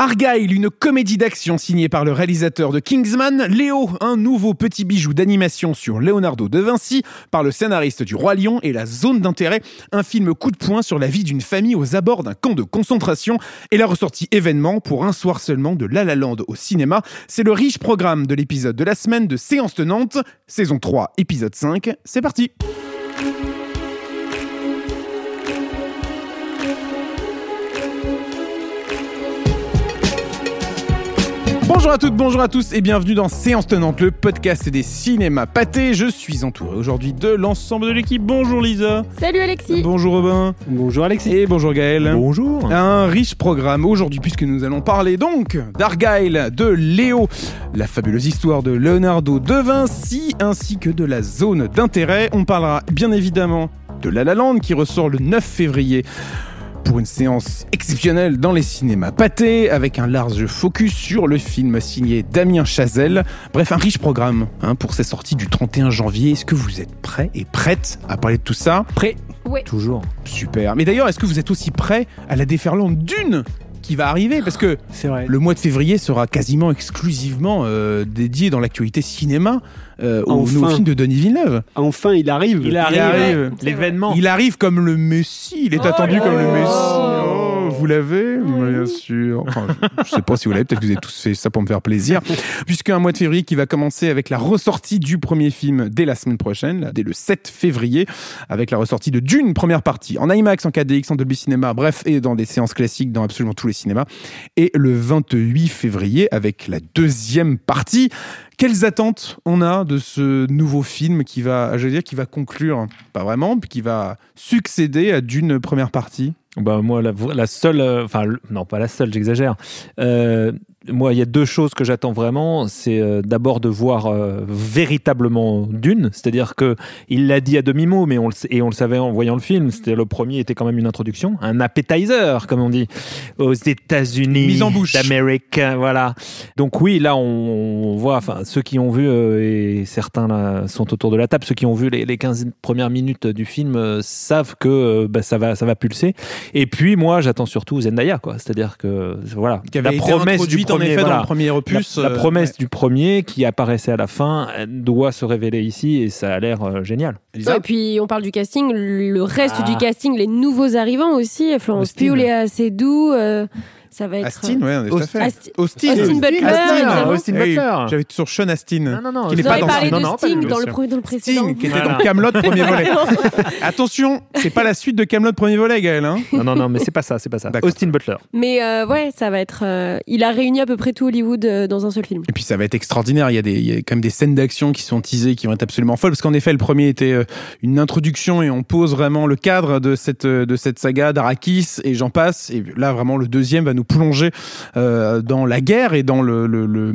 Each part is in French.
Argyle, une comédie d'action signée par le réalisateur de Kingsman, Léo, un nouveau petit bijou d'animation sur Leonardo de Vinci par le scénariste du Roi Lion et la zone d'intérêt, un film coup de poing sur la vie d'une famille aux abords d'un camp de concentration et la ressortie événement pour un soir seulement de La La Land au cinéma. C'est le riche programme de l'épisode de la semaine de Séance Tenante, saison 3, épisode 5. C'est parti! Bonjour à toutes, bonjour à tous et bienvenue dans Séance Tenante, le podcast des cinémas pâtés. Je suis entouré aujourd'hui de l'ensemble de l'équipe. Bonjour Lisa. Salut Alexis. Bonjour Robin. Bonjour Alexis. Et bonjour Gaël. Bonjour. Un riche programme aujourd'hui puisque nous allons parler donc d'Argyle, de Léo, la fabuleuse histoire de Leonardo de Vinci ainsi que de la zone d'intérêt. On parlera bien évidemment de La La Land qui ressort le 9 février pour une séance exceptionnelle dans les cinémas pâtés, avec un large focus sur le film signé Damien Chazelle. Bref, un riche programme hein, pour ces sorties du 31 janvier. Est-ce que vous êtes prêts et prêtes à parler de tout ça? Prêt Oui. Toujours. Super. Mais d'ailleurs, est-ce que vous êtes aussi prêts à la déferlante d'une qui va arriver parce que C'est vrai. le mois de février sera quasiment exclusivement euh, dédié dans l'actualité cinéma euh, au Enfin. nouveau film de Denis Villeneuve. Enfin, il arrive. Il arrive. L'événement. Il arrive comme le Messie, il est Oh attendu comme le. Messie. Oh, vous l'avez Oui. Bien sûr. Enfin, je, je sais pas si vous l'avez, peut-être que vous avez tous fait ça pour me faire plaisir. Puisque un mois de février qui va commencer avec la ressortie du premier film dès la semaine prochaine, là, dès le 7 février, avec la ressortie de Dune, première partie, en IMAX, en 4DX, en Dolby Cinema, bref, et dans des séances classiques dans absolument tous les cinémas. Et le 28 février avec la deuxième partie. Quelles attentes on a de ce nouveau film qui va, je veux dire, qui va conclure, pas vraiment, puis qui va succéder à d'une première partie? Bah, moi, la, la seule, euh, enfin, non, pas la seule, j'exagère. Euh, moi, il y a deux choses que j'attends vraiment. C'est euh, d'abord de voir euh, véritablement Dune, c'est-à-dire que il l'a dit à demi-mot, mais on le, et on le savait en voyant le film. C'était le premier était quand même une introduction, un appetizer, comme on dit, aux États-Unis Mise en bouche. d'Amérique. Voilà. Donc oui, là, on, on voit, enfin, ceux qui ont vu euh, et certains là sont autour de la table, ceux qui ont vu les, les 15 premières minutes du film euh, savent que euh, bah, ça va, ça va pulser. Et puis moi, j'attends surtout Zendaya, quoi. C'est-à-dire que voilà, la promesse du premier, effet dans le premier opus. La, la euh, promesse ouais. du premier qui apparaissait à la fin elle doit se révéler ici et ça a l'air euh, génial. Ouais, et puis on parle du casting, le reste Ah. du casting, les nouveaux arrivants aussi, Florence. Pugh, Léa Seydoux, euh, ça va être. Astin, ouais, tout à fait. Asti- Austin. Austin Butler, Astin. Austin Hey, Butler. J'avais sur Sean Astin. non, non, Qui n'est pas dans parlé ça. de Non, non, pas Sting dans le, bien pre- dans le précédent. Sting, qui était Voilà. dans Camelot premier volet. Attention, c'est pas la suite de Camelot premier volet, Gaël. Hein non, non, non, mais c'est pas ça, c'est pas ça. Austin Butler. Mais euh, ouais, ça va être. euh, il a réuni à peu près tout Hollywood euh, dans un seul film. Et puis ça va être extraordinaire. Il y a, des, il y a quand même des scènes d'action qui sont teasées, qui vont être absolument folles. Parce qu'en effet, le premier était euh, une introduction et on pose vraiment le cadre de cette, de cette saga d'Arakis et j'en passe. Et là, vraiment, le deuxième va nous plonger euh, dans la guerre et dans le,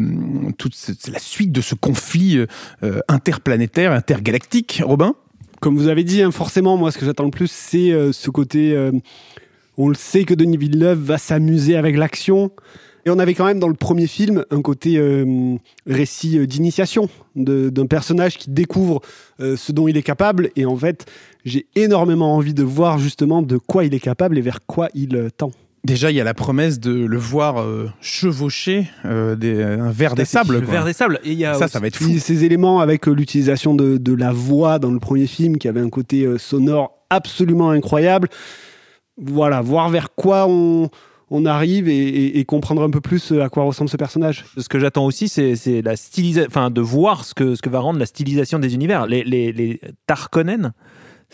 toute la suite de ce conflit euh, interplanétaire, intergalactique. Robin? Comme vous avez dit, hein, forcément, moi, ce que j'attends le plus, c'est euh, ce côté. on le sait que Denis Villeneuve va s'amuser avec l'action. Et on avait quand même dans le premier film un côté récit d'initiation d'un personnage qui découvre ce dont il est capable. Et en fait, j'ai énormément envie de voir justement de quoi il est capable et vers quoi il tend. Déjà, il y a la promesse de le voir euh, chevaucher euh, des, un verre des sables. Le quoi. verre des sables. Et il y a Ça, aussi- ça va être fou. Ces éléments avec euh, l'utilisation de, de la voix dans le premier film qui avait un côté euh, sonore absolument incroyable. Voilà, voir vers quoi on, on arrive et, et- et comprendre un peu plus à quoi ressemble ce personnage. Ce que j'attends aussi, c'est c'est la stylisation, enfin de voir ce que ce que va rendre la stylisation des univers. Les les, les Tarkonnen,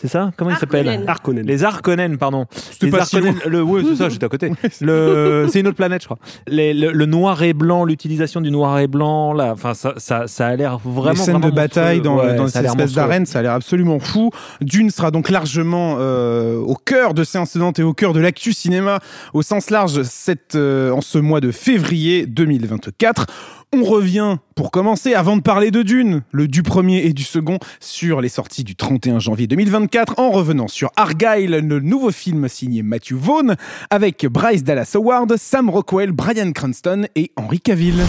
c'est ça Comment ils s'appellent Harkonnen. Les Harkonnen, pardon. Les pas si le, ouais, c'est ça, j'étais à côté. Le, c'est une autre planète, je crois. Les- le, le noir et blanc, l'utilisation du noir et blanc, là, enfin, ça, ça, ça a l'air vraiment. les scènes vraiment de bataille dans, Ouais, dans ça cette a l'air espèce d'arène, ça a l'air absolument fou. Dune sera donc largement euh, au cœur de séance Tenante et au cœur de l'actu cinéma au sens large cette, euh, en ce mois de février 2024. On revient pour commencer, avant de parler de Dune, le du premier et du second, sur les sorties du 31 janvier 2024, en revenant sur Argyle, le nouveau film signé Matthew Vaughn, avec Bryce Dallas Howard, Sam Rockwell, Brian Cranston et Henry Cavill.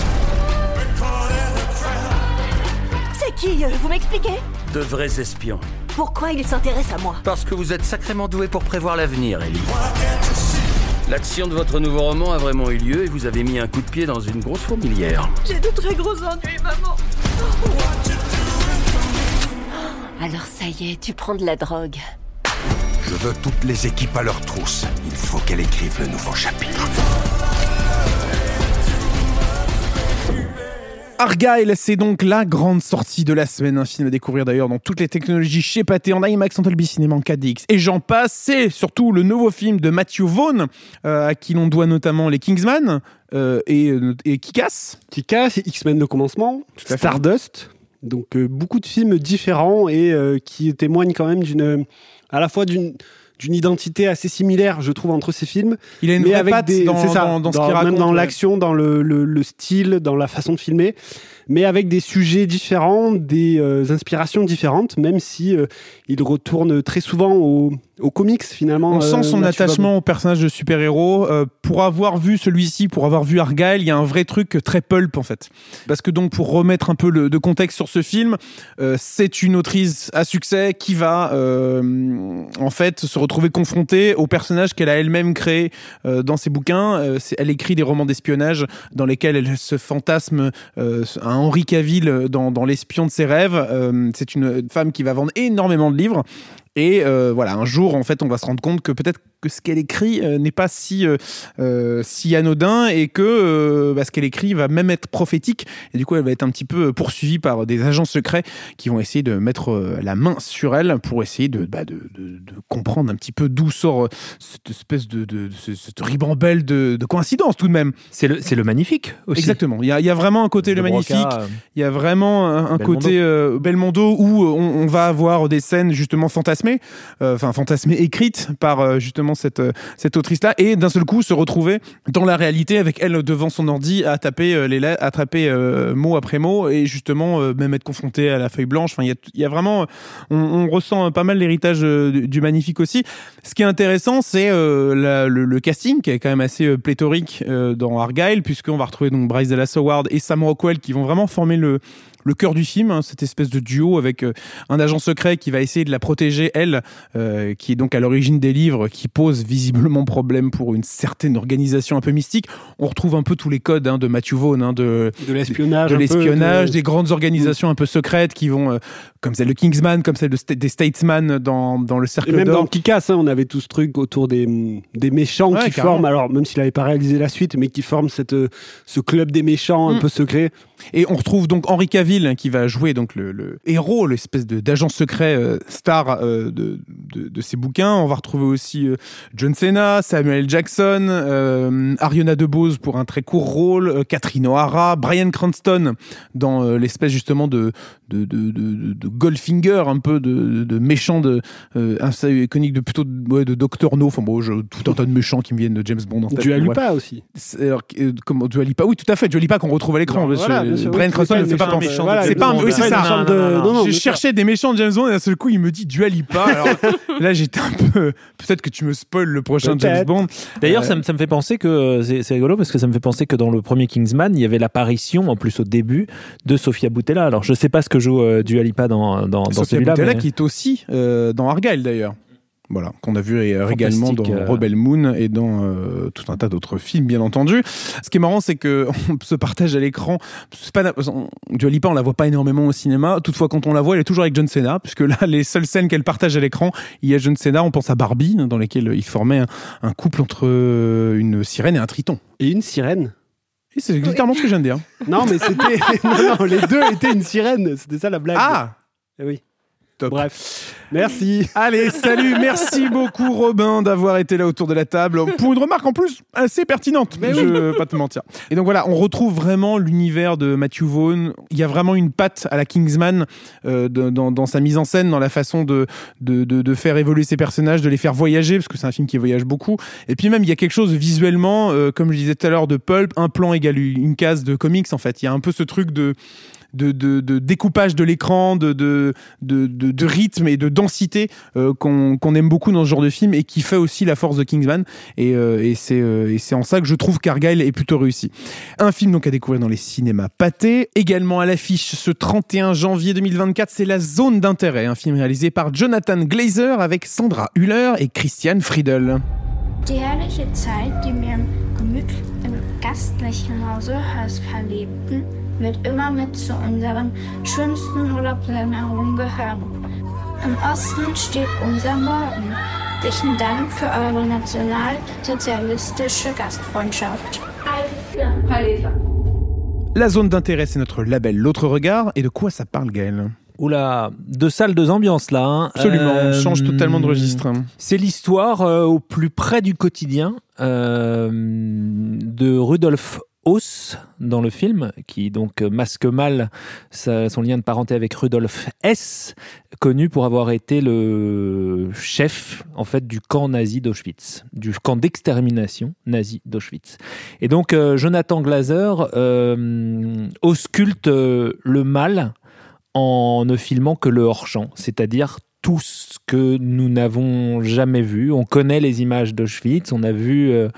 C'est qui, euh, vous m'expliquez? De vrais espions. Pourquoi il s'intéresse à moi? Parce que vous êtes sacrément doué pour prévoir l'avenir, Ellie. L'action de votre nouveau roman a vraiment eu lieu et vous avez mis un coup de pied dans une grosse fourmilière. J'ai de très gros ennuis, maman. Alors ça y est, tu prends de la drogue. Je veux toutes les équipes à leur trousse. Il faut qu'elle écrive le nouveau chapitre. Argyle, c'est donc la grande sortie de la semaine. Un film à découvrir d'ailleurs dans toutes les technologies chez Pathé, en IMAX, en Dolby Cinema, en 4DX. Et j'en passe, c'est surtout le nouveau film de Matthew Vaughn, euh, à qui l'on doit notamment les Kingsman euh, et, et Kick-Ass. Tika, c'est X-Men de commencement. Stardust. Donc euh, beaucoup de films différents et euh, qui témoignent quand même d'une, à la fois d'une d'une identité assez similaire, je trouve, entre ces films. Il a une mais vraie avec patte des, dans, ça, dans, dans ce qu'il même raconte. dans ouais. l'action, dans le, le, le style, dans la façon de filmer, mais avec des sujets différents, des euh, inspirations différentes, même si euh, il retourne très souvent au- aux comics finalement. On sent euh, son attachement au personnage de super-héros. Pour avoir vu celui-ci, pour avoir vu Argyle, il y a un vrai truc très pulp en fait. Parce que donc pour remettre un peu le, de contexte sur ce film, c'est une autrice à succès qui va en fait se retrouver confrontée au personnage qu'elle a elle-même créé dans ses bouquins. Elle écrit des romans d'espionnage dans lesquels elle se fantasme euh, un Henri Cavill dans, dans l'espion de ses rêves. Euh, c'est une femme qui va vendre énormément de livres. Et euh, voilà, un jour, en fait, on va se rendre compte que peut-être que ce qu'elle écrit euh, n'est pas si, euh, si anodin et que euh, bah, ce qu'elle écrit va même être prophétique. Et du coup, elle va être un petit peu poursuivie par des agents secrets qui vont essayer de mettre euh, la main sur elle pour essayer de, bah, de, de- de comprendre un petit peu d'où sort cette espèce de, de, de ce- cette ribambelle de, de coïncidence tout de même. C'est le, c'est le magnifique aussi. Exactement. Il y a, il y a vraiment un côté le magnifique. Broca, Il y a vraiment un, un Belmondo. côté euh, Belmondo où on, on va avoir des scènes justement fantasmées, euh, enfin fantasmées écrites par euh, justement cette, euh, cette autrice-là, et d'un seul coup se retrouver dans la réalité avec elle devant son ordi à taper les à mot après mot, et justement même être confronté à la feuille blanche. Enfin, il y a, vraiment, on, ressent pas mal l'héritage du, magnifique aussi. Ce qui est intéressant, c'est le, le casting qui est quand même assez pléthorique dans Argyle, puisqu'on va retrouver donc Bryce Dallas Howard et Sam Rockwell qui vont vraiment former le le cœur du film, hein, cette espèce de duo avec euh, un agent secret qui va essayer de la protéger, elle, euh, qui est donc à l'origine des livres, qui pose visiblement problème pour une certaine organisation un peu mystique. On retrouve un peu tous les codes hein, de Matthew Vaughn, hein, de, de l'espionnage, de un peu, l'espionnage, de- des grandes organisations un peu secrètes qui vont, euh, comme celle de Kingsman, comme celle de des Statesman dans, dans le Et Cercle même dans d'Or. Kick-Ass, hein, on avait tout ce truc autour des, des méchants Ouais, qui carrément. forment, alors même s'il n'avait pas réalisé la suite, mais qui forment cette, euh, ce club des méchants un Mm. peu secret. Et on retrouve donc Henry Cavill hein, qui va jouer donc le, le héros, l'espèce d'agent secret euh, star euh, de, de, de ces bouquins. On va retrouver aussi euh, John Cena, Samuel Jackson, Ariana DeBose pour un très court rôle, Catherine O'Hara, Brian Cranston dans l'espèce justement de, de, de Goldfinger, un peu de, de méchant de euh, iconique de plutôt de, ouais, de Doctor No. Enfin bon, je- tout un tas de méchants qui me viennent de James Bond en tête. Du mais ouais. Alupa aussi. Alors, euh, comment Dua Lipa? Oui, tout à fait. Dua Lipa qu'on retrouve à l'écran. Parce voilà, Brian oui, Cranston c'est ne fait pas penser. méchant c'est James pas un- Bond. oui, c'est ça. méchant sûr. cherchais des méchants de James Bond et d'un seul coup il me dit Dua Lipa. Alors là j'étais un peu. Peut-être que tu me spoil le prochain. James Bond. D'ailleurs, Euh, ça, me- ça me fait penser que euh, c'est c'est rigolo parce que ça me fait penser que dans le premier Kingsman, il y avait l'apparition, en plus au début, de Sofia Boutella. Alors, je sais pas ce que joue euh, Dua Lipa dans, dans, dans celui-là. Boutella mais- qui est aussi euh, dans Argyle d'ailleurs. Voilà, qu'on a vu également dans euh. Rebel Moon et dans euh, tout un tas d'autres films, bien entendu. Ce qui est marrant, c'est que on se partage à l'écran. Pas on- Dua Lipa, on la voit pas énormément au cinéma. Toutefois, quand on la voit, elle est toujours avec John Cena, puisque là, les seules scènes qu'elle partage à l'écran, il y a John Cena. On pense à Barbie, dans lesquelles il formait un, un couple entre une sirène et un triton. Et une sirène. C'est exactement ce que je viens de dire. Non, mais c'était. non, non, les deux étaient une sirène. C'était ça la blague. Ah, Eh oui. top. Bref. Merci. Allez, salut, merci beaucoup Robin d'avoir été là autour de la table pour une remarque en plus assez pertinente, Mais je vais pas te mentir. Et donc voilà, on retrouve vraiment l'univers de Matthew Vaughn. Il y a vraiment une patte à la Kingsman euh, dans, dans sa mise en scène, dans la façon de, de, de- de faire évoluer ses personnages, de les faire voyager, parce que c'est un film qui voyage beaucoup. Et puis même, il y a quelque chose visuellement, euh, comme je disais tout à l'heure, de pulp, un plan égale une case de comics en fait. Il y a un peu ce truc de de, découpage de l'écran, de, rythme et de densité euh, qu'on aime beaucoup dans ce genre de film et qui fait aussi la force de Kingsman. Et, euh, euh, et c'est en ça que je trouve qu'Argyle est plutôt réussi. Un film donc à découvrir dans les cinémas pâtés. Également à l'affiche ce 31 janvier 2024, c'est La Zone d'intérêt, un film réalisé par Jonathan Glazer avec Sandra Hüller et Christian Friedel. Wird immer mit zu unseren schönsten Urlaubsländern gehören. Im Osten steht unser Morgen. Herzlichen Dank für eure nationalsozialistische Gastfreundschaft. La zone d'intérêt, c'est notre label L'autre regard. Et de quoi ça parle, Gaël? Oula, deux salles, deux ambiances là. hein. Absolument, Euh, change totalement de registre. C'est l'histoire euh, au plus près du quotidien euh, de Rudolf Hauss dans le film, qui donc masque mal son lien de parenté avec Rudolf Hess, connu pour avoir été le chef en fait du camp nazi d'Auschwitz, du camp d'extermination nazi d'Auschwitz. Et donc euh, Jonathan Glazer euh, ausculte le mal en ne filmant que le hors-champ, c'est-à-dire tout ce que nous n'avons jamais vu. On connaît les images d'Auschwitz, on a vu, euh,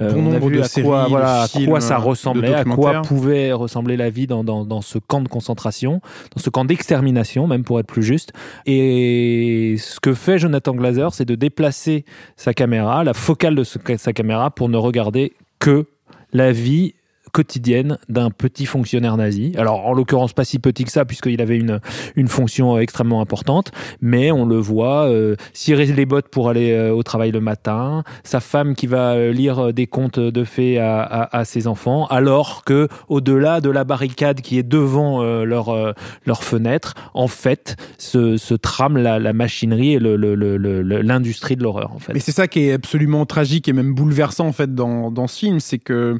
euh, Bon on a vu de à, séries, quoi, voilà, à quoi ça de ressemblait, à quoi pouvait ressembler la vie dans, dans, dans ce camp de concentration, dans ce camp d'extermination, même pour être plus juste. Et ce que fait Jonathan Glazer, c'est de déplacer sa caméra, la focale de ce- sa caméra, pour ne regarder que la vie quotidienne d'un petit fonctionnaire nazi. Alors, en l'occurrence, pas si petit que ça, puisqu'il avait une, une fonction euh, extrêmement importante, mais on le voit euh, cirer les bottes pour aller euh, au travail le matin, sa femme qui va euh, lire des contes de fées à, à- à ses enfants, alors que au-delà de la barricade qui est devant euh, leur, leur fenêtre, en fait, se, se trame la, la machinerie et le- le- le- le- l'industrie de l'horreur, en fait. Mais c'est ça qui est absolument tragique et même bouleversant en fait dans, dans ce film, c'est que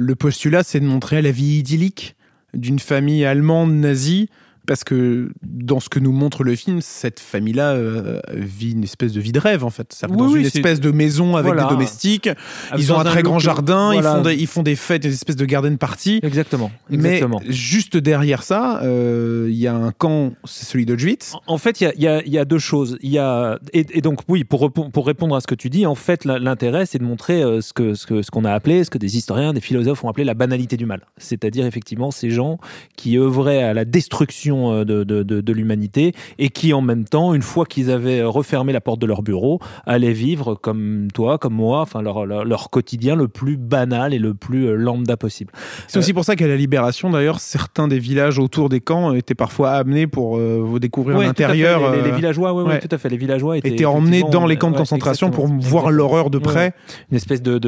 le postulat c'est de montrer la vie idyllique d'une famille allemande nazie. Parce que dans ce que nous montre le film, cette famille-là euh, vit une espèce de vie de rêve en fait. Ça Oui, dans oui, une espèce de maison avec Voilà. des domestiques. Ils ont un très grand jardin. voilà. Ils, font des, ils font des fêtes, des espèces de garden party. Exactement. Mais juste derrière ça, euh, il y a un camp, c'est celui d'Auschwitz. En fait, il y a- y, y deux choses. Y a et, et donc oui, pour, répondre à ce que tu dis, en fait, l'intérêt, c'est de montrer euh, ce que ce que ce qu'on a appelé, ce que des historiens, des philosophes ont appelé la banalité du mal. C'est-à-dire effectivement ces gens qui œuvraient à la destruction euh, de, de, de, de l'humanité et qui en même temps, une fois qu'ils avaient refermé la porte de leur bureau, allaient vivre comme toi, comme moi, enfin leur, leur, leur quotidien le plus banal et le plus euh, lambda possible. C'est aussi pour ça qu'à la Libération, d'ailleurs, certains des villages autour des camps étaient parfois amenés pour euh, vous découvrir Ouais, l'intérieur. les, les euh, villageois, ouais, ouais, ouais. tout à fait. Les villageois étaient, étaient emmenés dans les camps de concentration pour voir l'horreur de près. Une espèce de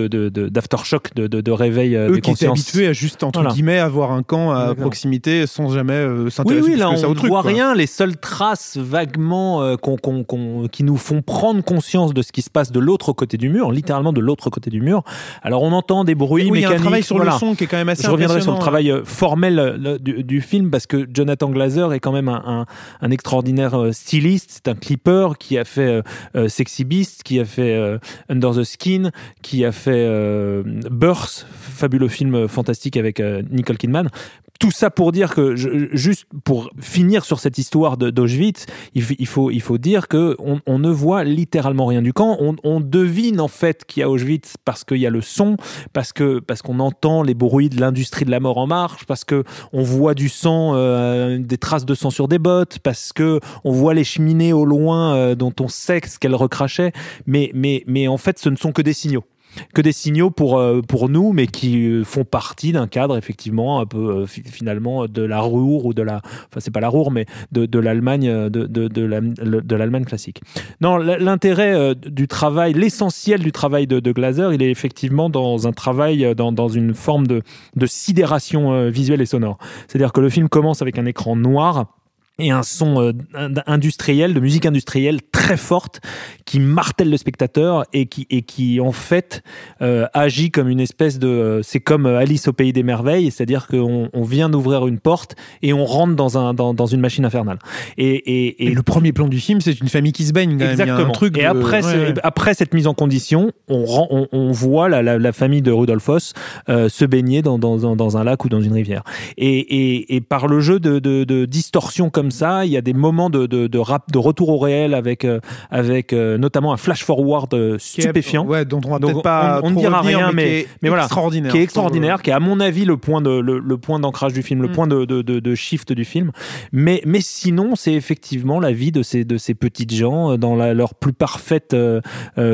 d'aftershock, de, de, de réveil euh, Eux des qui étaient habitués à juste, entre Voilà. guillemets, avoir un camp à proximité sans jamais euh, Oui, s'intéresser oui, plus là on ne voit quoi. rien. Les seules traces vaguement euh, qu'on- qu'on- qu'on- qui nous font prendre conscience de ce qui se passe de l'autre côté du mur, littéralement de l'autre côté du mur. Alors on entend des bruits Oui, il y a un mécaniques. travail sur voilà. le son qui est quand même assez Je reviendrai sur le travail euh, formel euh, le- du, du film parce que Jonathan Glazer est quand même un, un- un extraordinaire styliste. C'est un clipper qui a fait euh, Sexy Beast, qui a fait euh, Under the Skin, qui a fait Birth, fabuleux film fantastique avec Nicole Kidman. Tout ça pour dire que, juste pour finir sur cette histoire d'Auschwitz, il, faut, il faut dire que on, ne voit littéralement rien du camp. On, on devine en fait qu'il y a Auschwitz parce qu'il y a le son, parce que parce qu'on entend les bruits de l'industrie de la mort en marche, parce que on voit du sang, euh, des traces de sang sur des bottes, parce que on voit les cheminées au loin euh, dont on sait ce qu'elles recrachaient. Mais mais mais en fait, ce ne sont que des signaux que des signaux pour euh, pour nous mais qui euh, font partie d'un cadre effectivement un peu euh, fi- finalement de la Ruhr ou de la enfin c'est pas la Ruhr mais de, de l'Allemagne de de, de la- le- de l'Allemagne classique. Non l'intérêt du travail l'essentiel du travail de, de Glazer il est effectivement dans un travail dans, dans une forme de de sidération visuelle et sonore. C'est-à-dire que le film commence avec un écran noir et un son euh, ind- industriel, de musique industrielle très forte qui martèle le spectateur et qui, et qui en fait euh, agit comme une espèce de... euh, c'est comme Alice au pays des merveilles, c'est-à-dire qu'on on vient d'ouvrir une porte et on rentre dans, un, dans, dans une machine infernale. Et, et, Et le premier plan du film, c'est une famille qui se baigne. Quand même. Exactement. un truc et de- après, ouais. après cette mise en condition, on, rend- on, on voit la, la, la famille de Rudolf Hoss euh, se baigner dans, dans, dans, un lac ou dans une rivière. Et, et, et par le jeu de, de, de distorsion comme comme ça. Il y a des moments de, de, de, rap, de retour au réel avec, euh, avec euh, notamment un flash forward euh, est- stupéfiant. Ouais, dont on va Donc, peut-être pas. on- on ne dira revenir, rien, mais- mais voilà, extraordinaire. qui est extraordinaire, qui est à mon avis le point de le, le point d'ancrage du film, le Mm. point de, de, shift du film. Mais mais sinon, c'est effectivement la vie de ces de ces petites gens dans la- leur plus parfaite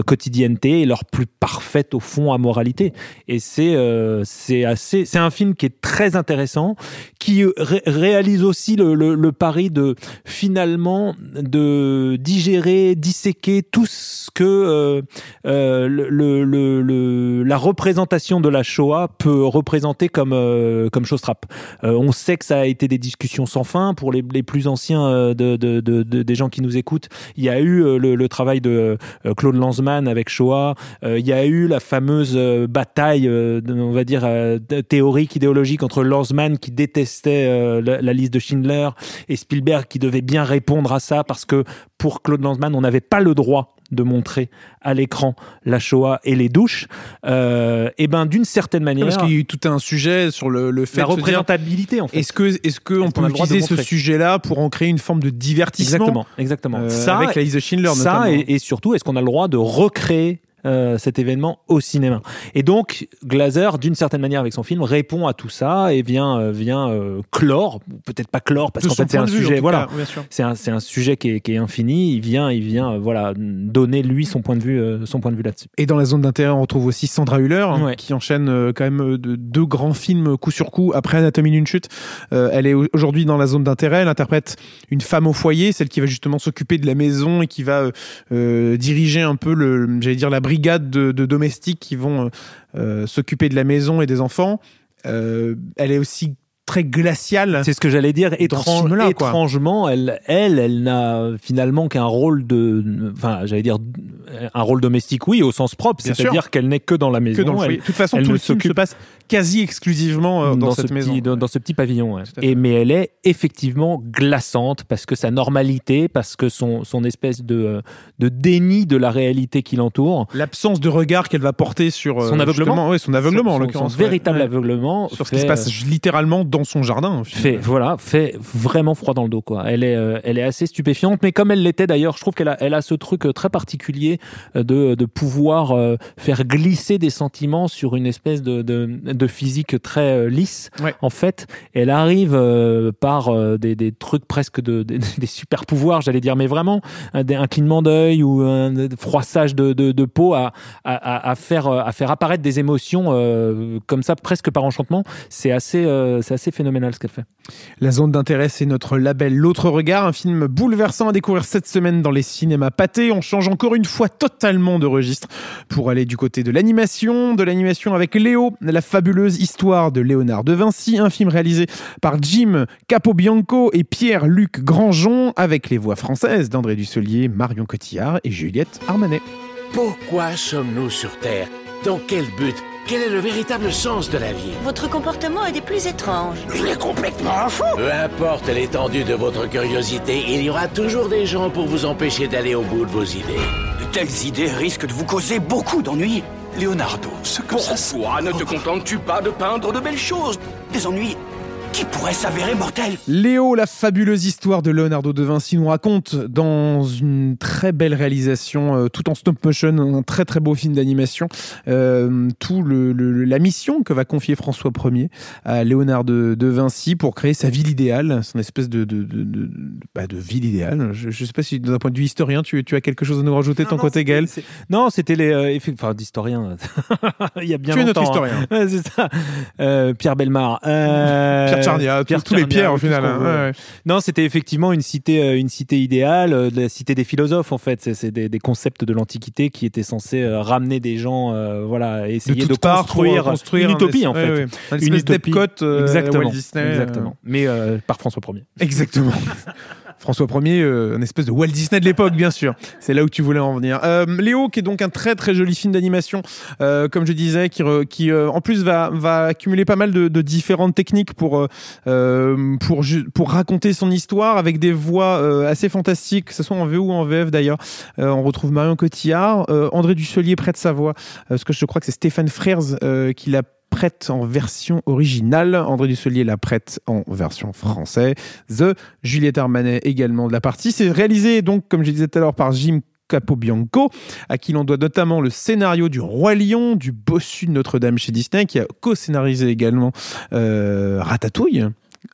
quotidienneté et leur plus parfaite au fond amoralité. Et c'est c'est assez c'est un film qui est très intéressant, qui ré- réalise aussi le, le, le pari de finalement de digérer, disséquer tout ce que euh, euh, le, la représentation de la Shoah peut représenter comme, euh, comme chose trappe. On sait que ça a été des discussions sans fin pour les, les plus anciens de, de- de- de- des gens qui nous écoutent. Il y a eu le, travail de Claude Lanzmann avec Shoah. Il y a eu la fameuse bataille, on va dire, théorique, idéologique entre Lanzmann qui détestait la, la liste de Schindler et Spielberg qui devait bien répondre à ça parce que pour Claude Lanzmann, on n'avait pas le droit de montrer à l'écran la Shoah et les douches. Euh, et ben d'une certaine manière, Parce qu'il y a eu tout un sujet sur le, le fait la de se dire, représentabilité en fait. Est-ce que, est-ce que on qu'on peut utiliser ce sujet-là pour en créer une forme de divertissement Exactement, exactement. euh, ça, avec la Schindler ça notamment. et, et surtout, est-ce qu'on a le droit de recréer euh, cet événement au cinéma Et donc, Glazer, d'une certaine manière, avec son film, répond à tout ça et vient, euh, vient euh, clore, peut-être pas clore, parce qu'en fait, c'est un vue, sujet, voilà, c'est un, c'est un sujet qui est, qui est infini. Il vient, il vient, euh, voilà, donner lui son point de vue, euh, son point de vue là-dessus. Et dans la zone d'intérêt, on retrouve aussi Sandra Hüller, hein, Ouais. qui enchaîne euh, quand même de, deux grands films coup sur coup après Anatomie d'une chute. Euh, elle est au- aujourd'hui dans la zone d'intérêt. Elle interprète une femme au foyer, celle qui va justement s'occuper de la maison et qui va euh, euh, diriger un peu le, j'allais dire la brigade de, de domestiques qui vont euh, euh, s'occuper de la maison et des enfants. Euh, elle est aussi très glaciale. C'est ce que j'allais dire. Étrange, quoi. étrangement, elle, elle, elle n'a finalement qu'un rôle de, enfin, j'allais dire un rôle domestique, oui, au sens propre, c'est-à-dire qu'elle n'est que dans la maison. que dans le elle-. De toute façon, elle tout le film se passe quasi exclusivement euh, dans, ce cette maison. petit, dans, dans ce petit pavillon. ouais. Et mais elle est effectivement glaçante parce que sa normalité, parce que son, son espèce de, de déni de la réalité qui l'entoure, L'absence de regard qu'elle va porter sur euh, Son aveuglement. ouais, son aveuglement en l'occurrence, son ouais. véritable aveuglement, sur ce qui se passe littéralement dans son jardin. fait voilà fait vraiment froid dans le dos quoi elle est euh, elle est assez stupéfiante mais comme elle l'était d'ailleurs je trouve qu'elle a elle a ce truc euh, très particulier euh, de de pouvoir euh, faire glisser des sentiments sur une espèce de de, de physique très euh, lisse Ouais. en fait. Elle arrive par des, des trucs presque de, des, des super pouvoirs j'allais dire mais vraiment un, un clignement d'œil ou un froissage de, de, peau à, à, faire à faire apparaître des émotions euh, comme ça presque par enchantement. C'est assez euh, c'est assez phénoménal ce qu'elle fait La zone d'intérêt, c'est notre label L'autre regard, un film bouleversant à découvrir cette semaine dans les cinémas pâtés. On change encore une fois totalement de registre pour aller du côté de l'animation, de l'animation avec Léo, la fabuleuse histoire de Léonard de Vinci, un film réalisé par Jim Capobianco et Pierre-Luc Grangeon avec les voix françaises d'André Dusselier, Marion Cotillard et Juliette Armanet. Pourquoi sommes-nous sur Terre? Dans quel but Quel est le véritable sens de la vie Votre comportement est des plus étranges. Il est complètement fou Peu importe l'étendue de votre curiosité, il y aura toujours des gens pour vous empêcher d'aller au bout de vos idées. De telles idées risquent de vous causer beaucoup d'ennuis. Leonardo, ce que ça... Pourquoi ne te contentes-tu pas de peindre de belles choses? Des ennuis qui pourraient s'avérer mortels. Léo, la fabuleuse histoire de Leonardo de Vinci nous raconte dans une très belle réalisation, euh, tout en stop motion, un très très beau film d'animation, euh, tout le, le- la mission que va confier François Ier à Léonard de, de Vinci pour créer sa ville idéale, son espèce de, de, de, de- bah, de ville idéale. Je ne sais pas si d'un point de vue historien, tu, tu as quelque chose à nous rajouter de ton côté, Gaël? non c'était les euh, enfin d'historien il y a bien Tu es longtemps notre hein. historien. Ouais, c'est ça Euh, Pierre Belmar euh, Pierre Charnia, tous- tous les Pierres, au final, hein, ouais, non c'était effectivement une cité euh, une cité idéale euh, la cité des philosophes en fait. C'est des, des concepts de l'antiquité qui étaient censés euh, ramener des gens euh, voilà essayer de, construire, construire une un utopie en fait. ouais. Une espèce utopie. euh, exactement Walt Disney, exactement. Mais par François Ier. Exactement. François Ier, euh, un espèce de Walt Disney de l'époque, bien sûr. C'est là où tu voulais en venir. Euh, Léo, qui est donc un très très joli film d'animation, euh, comme je disais, qui, re- qui euh, en plus va, va accumuler pas mal de, de différentes techniques pour, euh, euh, pour, pour raconter son histoire avec des voix assez fantastiques, que ce soit en VO ou en VF d'ailleurs. On retrouve Marion Cotillard, André Dusselier près de sa voix, parce que je crois que c'est Stéphane Frères qui l'a prête en version originale, André Dusselier la prête en version française, Juliette Armanet également de la partie. C'est réalisé donc, comme je disais tout à l'heure, par Jim Capobianco, à qui l'on doit notamment le scénario du Roi Lion, du bossu de Notre-Dame chez Disney, qui a co-scénarisé également euh, Ratatouille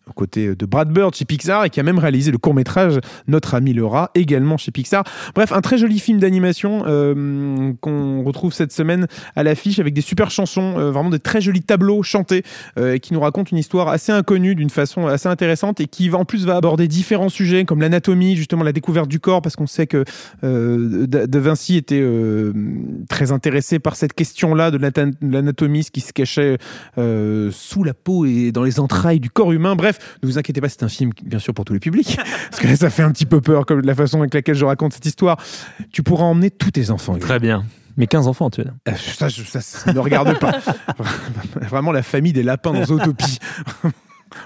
aux côtés de Brad Bird chez Pixar et qui a même réalisé le court métrage Notre ami le rat également chez Pixar. Bref, un très joli film d'animation euh, qu'on retrouve cette semaine à l'affiche avec des super chansons, euh, vraiment des très jolis tableaux chantés euh, qui nous racontent une histoire assez inconnue d'une façon assez intéressante et qui en plus va aborder différents sujets comme l'anatomie, justement la découverte du corps parce qu'on sait que De Vinci était très intéressé par cette question-là de l'anatomie, ce qui se cachait sous la peau et dans les entrailles du corps humain. Bref, ne vous inquiétez pas, c'est un film, bien sûr, pour tous les publics. Parce que là, ça fait un petit peu peur, comme la façon avec laquelle je raconte cette histoire. Tu pourras emmener tous tes enfants. Très bien. Mais 15 enfants, tu veux dire. Euh, ça, ça, ne regarde pas. Vraiment la famille des lapins dans Zootopie.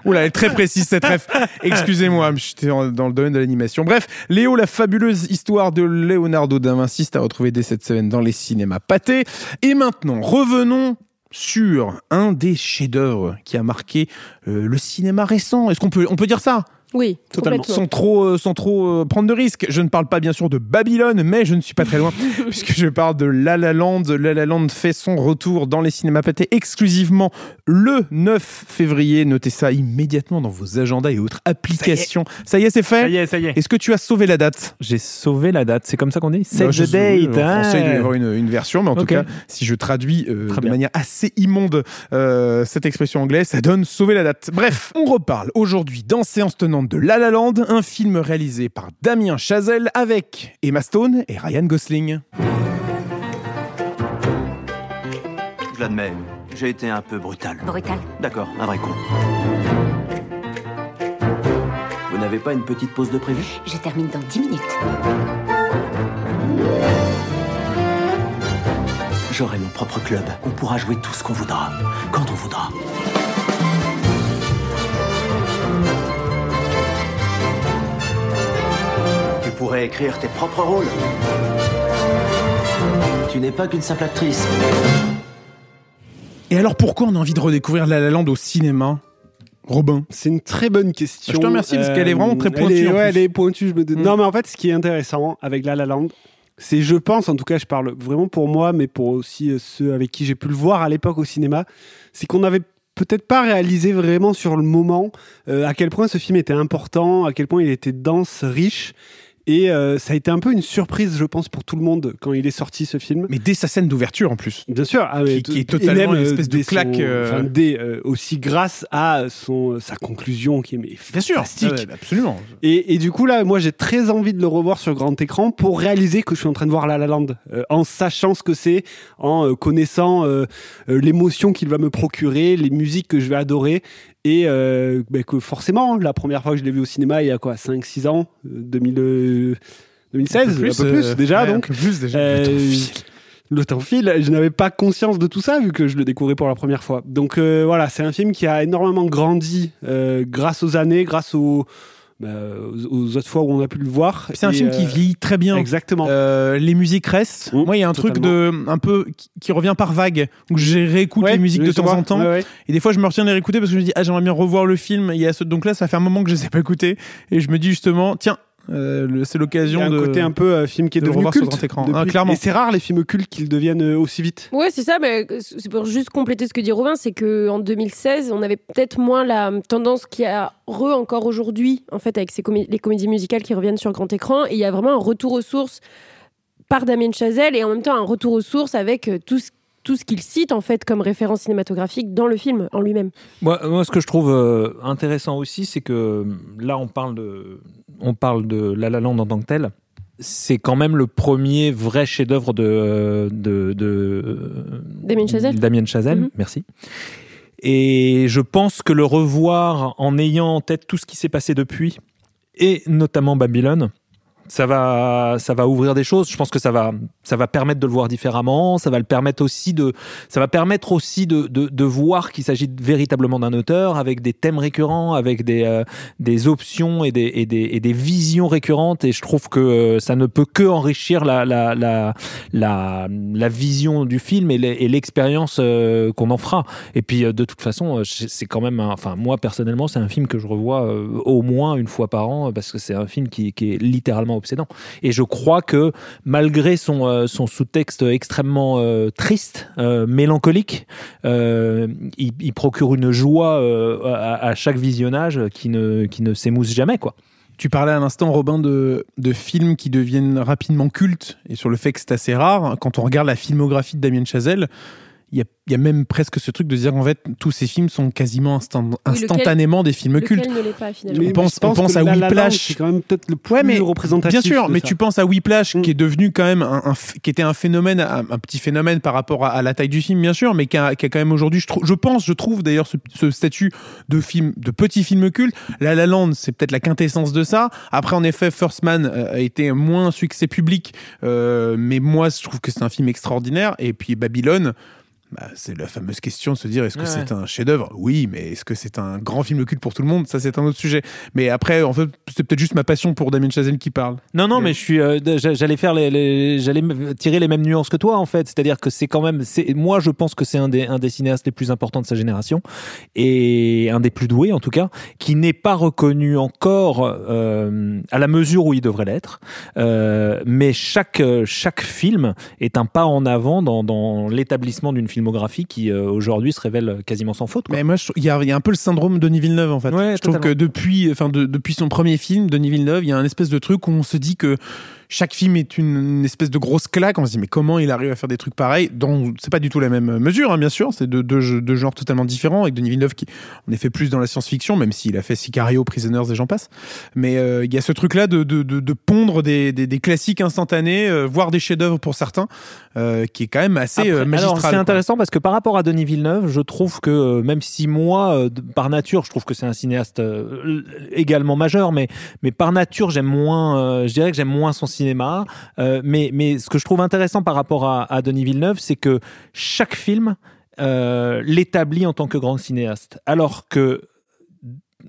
Oula, elle est très précise cette ref. Excusez-moi, j'étais dans le domaine de l'animation. Bref, Léo, la fabuleuse histoire de Leonardo da Vinci, à retrouver dès cette semaine dans les cinémas pâtés. Et maintenant, revenons sur un des chefs-d'œuvre qui a marqué euh, le cinéma récent. Est-ce qu'on peut, dire ça? Oui, totalement. Sans trop, euh, sans trop euh, prendre de risques. Je ne parle pas bien sûr de Babylone, mais je ne suis pas très loin, puisque je parle de La La Land. La La Land fait son retour dans les cinémas pâtés exclusivement le 9 février. Notez ça immédiatement dans vos agendas et autres applications. Ça y est, c'est fait Ça y est, ça y est. Est-ce que tu as sauvé la date? J'ai sauvé la date, c'est comme ça qu'on dit Save the date En français, il doit y avoir une, version, mais en tout cas, si je traduis euh, de manière assez immonde cette expression anglaise, ça donne sauver la date. Bref, on reparle aujourd'hui dans Séance Tenante de La La Land, un film réalisé par Damien Chazelle avec Emma Stone et Ryan Gosling. Je l'admets, j'ai été un peu brutal. Brutal D'accord, un vrai con. Vous n'avez pas une petite pause de prévu? Je termine dans 10 minutes. J'aurai mon propre club. On pourra jouer tout ce qu'on voudra, quand on voudra. Pourrais écrire tes propres rôles. Tu n'es pas qu'une simple actrice. Et alors pourquoi on a envie de redécouvrir La La Land au cinéma? Robin C'est une très bonne question. Je te remercie parce qu'elle est vraiment très pointue. Elle est, ouais, elle est pointue. Je me... Mm. Non, mais en fait, ce qui est intéressant avec La La Land, c'est, je pense, en tout cas, je parle vraiment pour moi, mais pour aussi euh, ceux avec qui j'ai pu le voir à l'époque au cinéma, c'est qu'on avait peut-être pas réalisé vraiment sur le moment euh, à quel point ce film était important, à quel point il était dense, riche. Et euh, ça a été un peu une surprise, je pense, pour tout le monde quand il est sorti ce film. Mais dès sa scène d'ouverture en plus. Bien sûr. Ah, qui, est totalement une espèce de claque. Euh, dès, euh, aussi grâce à son, sa conclusion qui est mais Bien sûr. absolument. Et, et, du coup, là, moi, j'ai très envie de le revoir sur grand écran pour réaliser que je suis en train de voir La La Land. en sachant ce que c'est, en connaissant l'émotion qu'il va me procurer, les musiques que je vais adorer. Et euh, bah, que forcément, la première fois que je l'ai vu au cinéma, il y a quoi 5-6 ans 2000, 2016 Un peu plus, euh, déjà, donc. Un peu plus déjà. Euh, le temps file. Je n'avais pas conscience de tout ça vu que je le découvrais pour la première fois. Donc voilà, c'est un film qui a énormément grandi grâce aux années, grâce aux bah, aux autres fois où on a pu le voir. C'est un film qui vit très bien. Exactement. les musiques restent. Mmh, Moi, il y a un truc de un peu qui, revient par vague où je réécoute les musiques de temps en temps. et des fois, je me retiens de les réécouter parce que je me dis ah j'aimerais bien revoir le film. Il y a ce... donc là, ça fait un moment que je ne les ai pas écoutés et je me dis justement tiens euh, c'est l'occasion de. un côté un peu euh, film qui est devenu culte. Sur écran. Ah, clairement. Et c'est rare les films cultes qu'ils deviennent euh, aussi vite. Ouais, c'est ça. Mais c'est pour juste compléter ce que dit Robin, c'est que en 2016, on avait peut-être moins la tendance qui a re encore aujourd'hui, en fait, avec ces les comédies musicales qui reviennent sur grand écran. Et il y a vraiment un retour aux sources par Damien Chazelle et en même temps un retour aux sources avec tout ce tout ce qu'il cite en fait comme référence cinématographique dans le film en lui-même. Moi, moi, ce que je trouve intéressant aussi, c'est que là, on parle de, on parle de La La Land en tant que tel, c'est quand même le premier vrai chef-d'œuvre de, de, Damien Chazelle. Damien Chazelle, mhm. merci. Et je pense que le revoir en ayant en tête tout ce qui s'est passé depuis, et notamment Babylone, ça va, ça va ouvrir des choses. Je pense que ça va, ça va permettre de le voir différemment. Ça va le permettre aussi de, ça va permettre aussi de, de, de voir qu'il s'agit véritablement d'un auteur avec des thèmes récurrents, avec des, euh, des options et des, et des, et des visions récurrentes. Et je trouve que euh, ça ne peut que enrichir la, la, la, la, la vision du film et l'expérience euh, qu'on en fera. Et puis, de toute façon, c'est quand même, un, enfin, moi personnellement, c'est un film que je revois au moins une fois par an parce que c'est un film qui, qui est littéralement obsédant. Et je crois que malgré son, euh, son sous-texte extrêmement euh, triste, euh, mélancolique, il, procure une joie à, à, chaque visionnage qui ne, qui ne s'émousse jamais, quoi. Tu parlais à l'instant, Robin, de, de, films qui deviennent rapidement cultes et sur le fait que c'est assez rare. Quand on regarde la filmographie de Damien Chazelle, il y a il y a même presque ce truc de dire en fait tous ces films sont quasiment instant, instantanément des films cultes. Pas, on pense, on pense à Whiplash, c'est quand même peut-être le plus ouais, mais, représentatif. Bien sûr, mais ça. tu penses à Whiplash mm. qui est devenu quand même un, un, qui était un phénomène, un, un, petit phénomène par rapport à, à, la taille du film, bien sûr, mais qui a, qui a quand même aujourd'hui, je, je, pense, je trouve d'ailleurs ce, ce, statut de film, de petit film culte. La La Land, c'est peut-être la quintessence de ça. Après, en effet, First Man euh, a été moins succès public, euh, mais moi, je trouve que c'est un film extraordinaire. Et puis Babylone. Bah, c'est la fameuse question de se dire est-ce que c'est un chef-d'œuvre? Oui, mais est-ce que c'est un grand film culte pour tout le monde? Ça, c'est un autre sujet. Mais après, en fait, c'est peut-être juste ma passion pour Damien Chazelle qui parle. Non, non, mais, je suis, euh, j'allais faire les, j'allais tirer les mêmes nuances que toi, en fait. C'est-à-dire que c'est quand même, c'est, moi, je pense que c'est un des, un des cinéastes les plus importants de sa génération et un des plus doués, en tout cas, qui n'est pas reconnu encore euh, à la mesure où il devrait l'être. Euh, mais chaque, chaque film est un pas en avant dans, dans l'établissement d'une filmographie qui euh, aujourd'hui se révèle quasiment sans faute. Mais moi, il y, a un peu le syndrome de Denis Villeneuve en fait. je trouve que depuis, enfin, depuis son premier film, Denis Villeneuve, il y a un espèce de truc où on se dit que chaque film est une, espèce de grosse claque. On se dit, mais comment il arrive à faire des trucs pareils Donc, c'est pas du tout la même mesure, hein, bien sûr. C'est deux, deux, deux, genres totalement différents. Avec Denis Villeneuve qui, est fait plus dans la science-fiction, même s'il a fait Sicario, Prisoners et j'en passe. Mais euh, il y a ce truc-là de, de, de, de, pondre des, des, des classiques instantanés, euh, voire des chefs-d'œuvre pour certains, euh, qui est quand même assez Après, magistral. c'est intéressant parce que par rapport à Denis Villeneuve, je trouve que même si moi, par nature, je trouve que c'est un cinéaste également majeur, mais, mais par nature, j'aime moins, je dirais que j'aime moins son cinéma. Euh, mais, mais ce que je trouve intéressant par rapport à, à Denis Villeneuve, c'est que chaque film euh, l'établit en tant que grand cinéaste. Alors que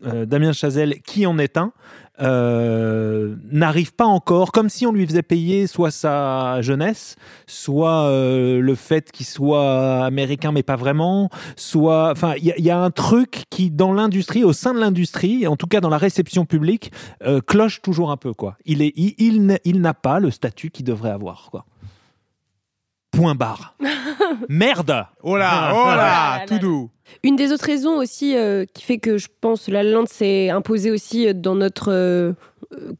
euh, Damien Chazelle, qui en est un, euh, n'arrive pas encore, comme si on lui faisait payer soit sa jeunesse, soit euh, le fait qu'il soit américain mais pas vraiment, soit, enfin, il y, y, a un truc qui dans l'industrie, au sein de l'industrie, en tout cas dans la réception publique, euh, cloche toujours un peu quoi. Il est, il, il, n'a pas le statut qu'il devrait avoir quoi. Point barre. Merde. Oh là, oh là, tout doux. Une des autres raisons aussi euh, qui fait que je pense La La Land s'est imposé aussi dans notre euh,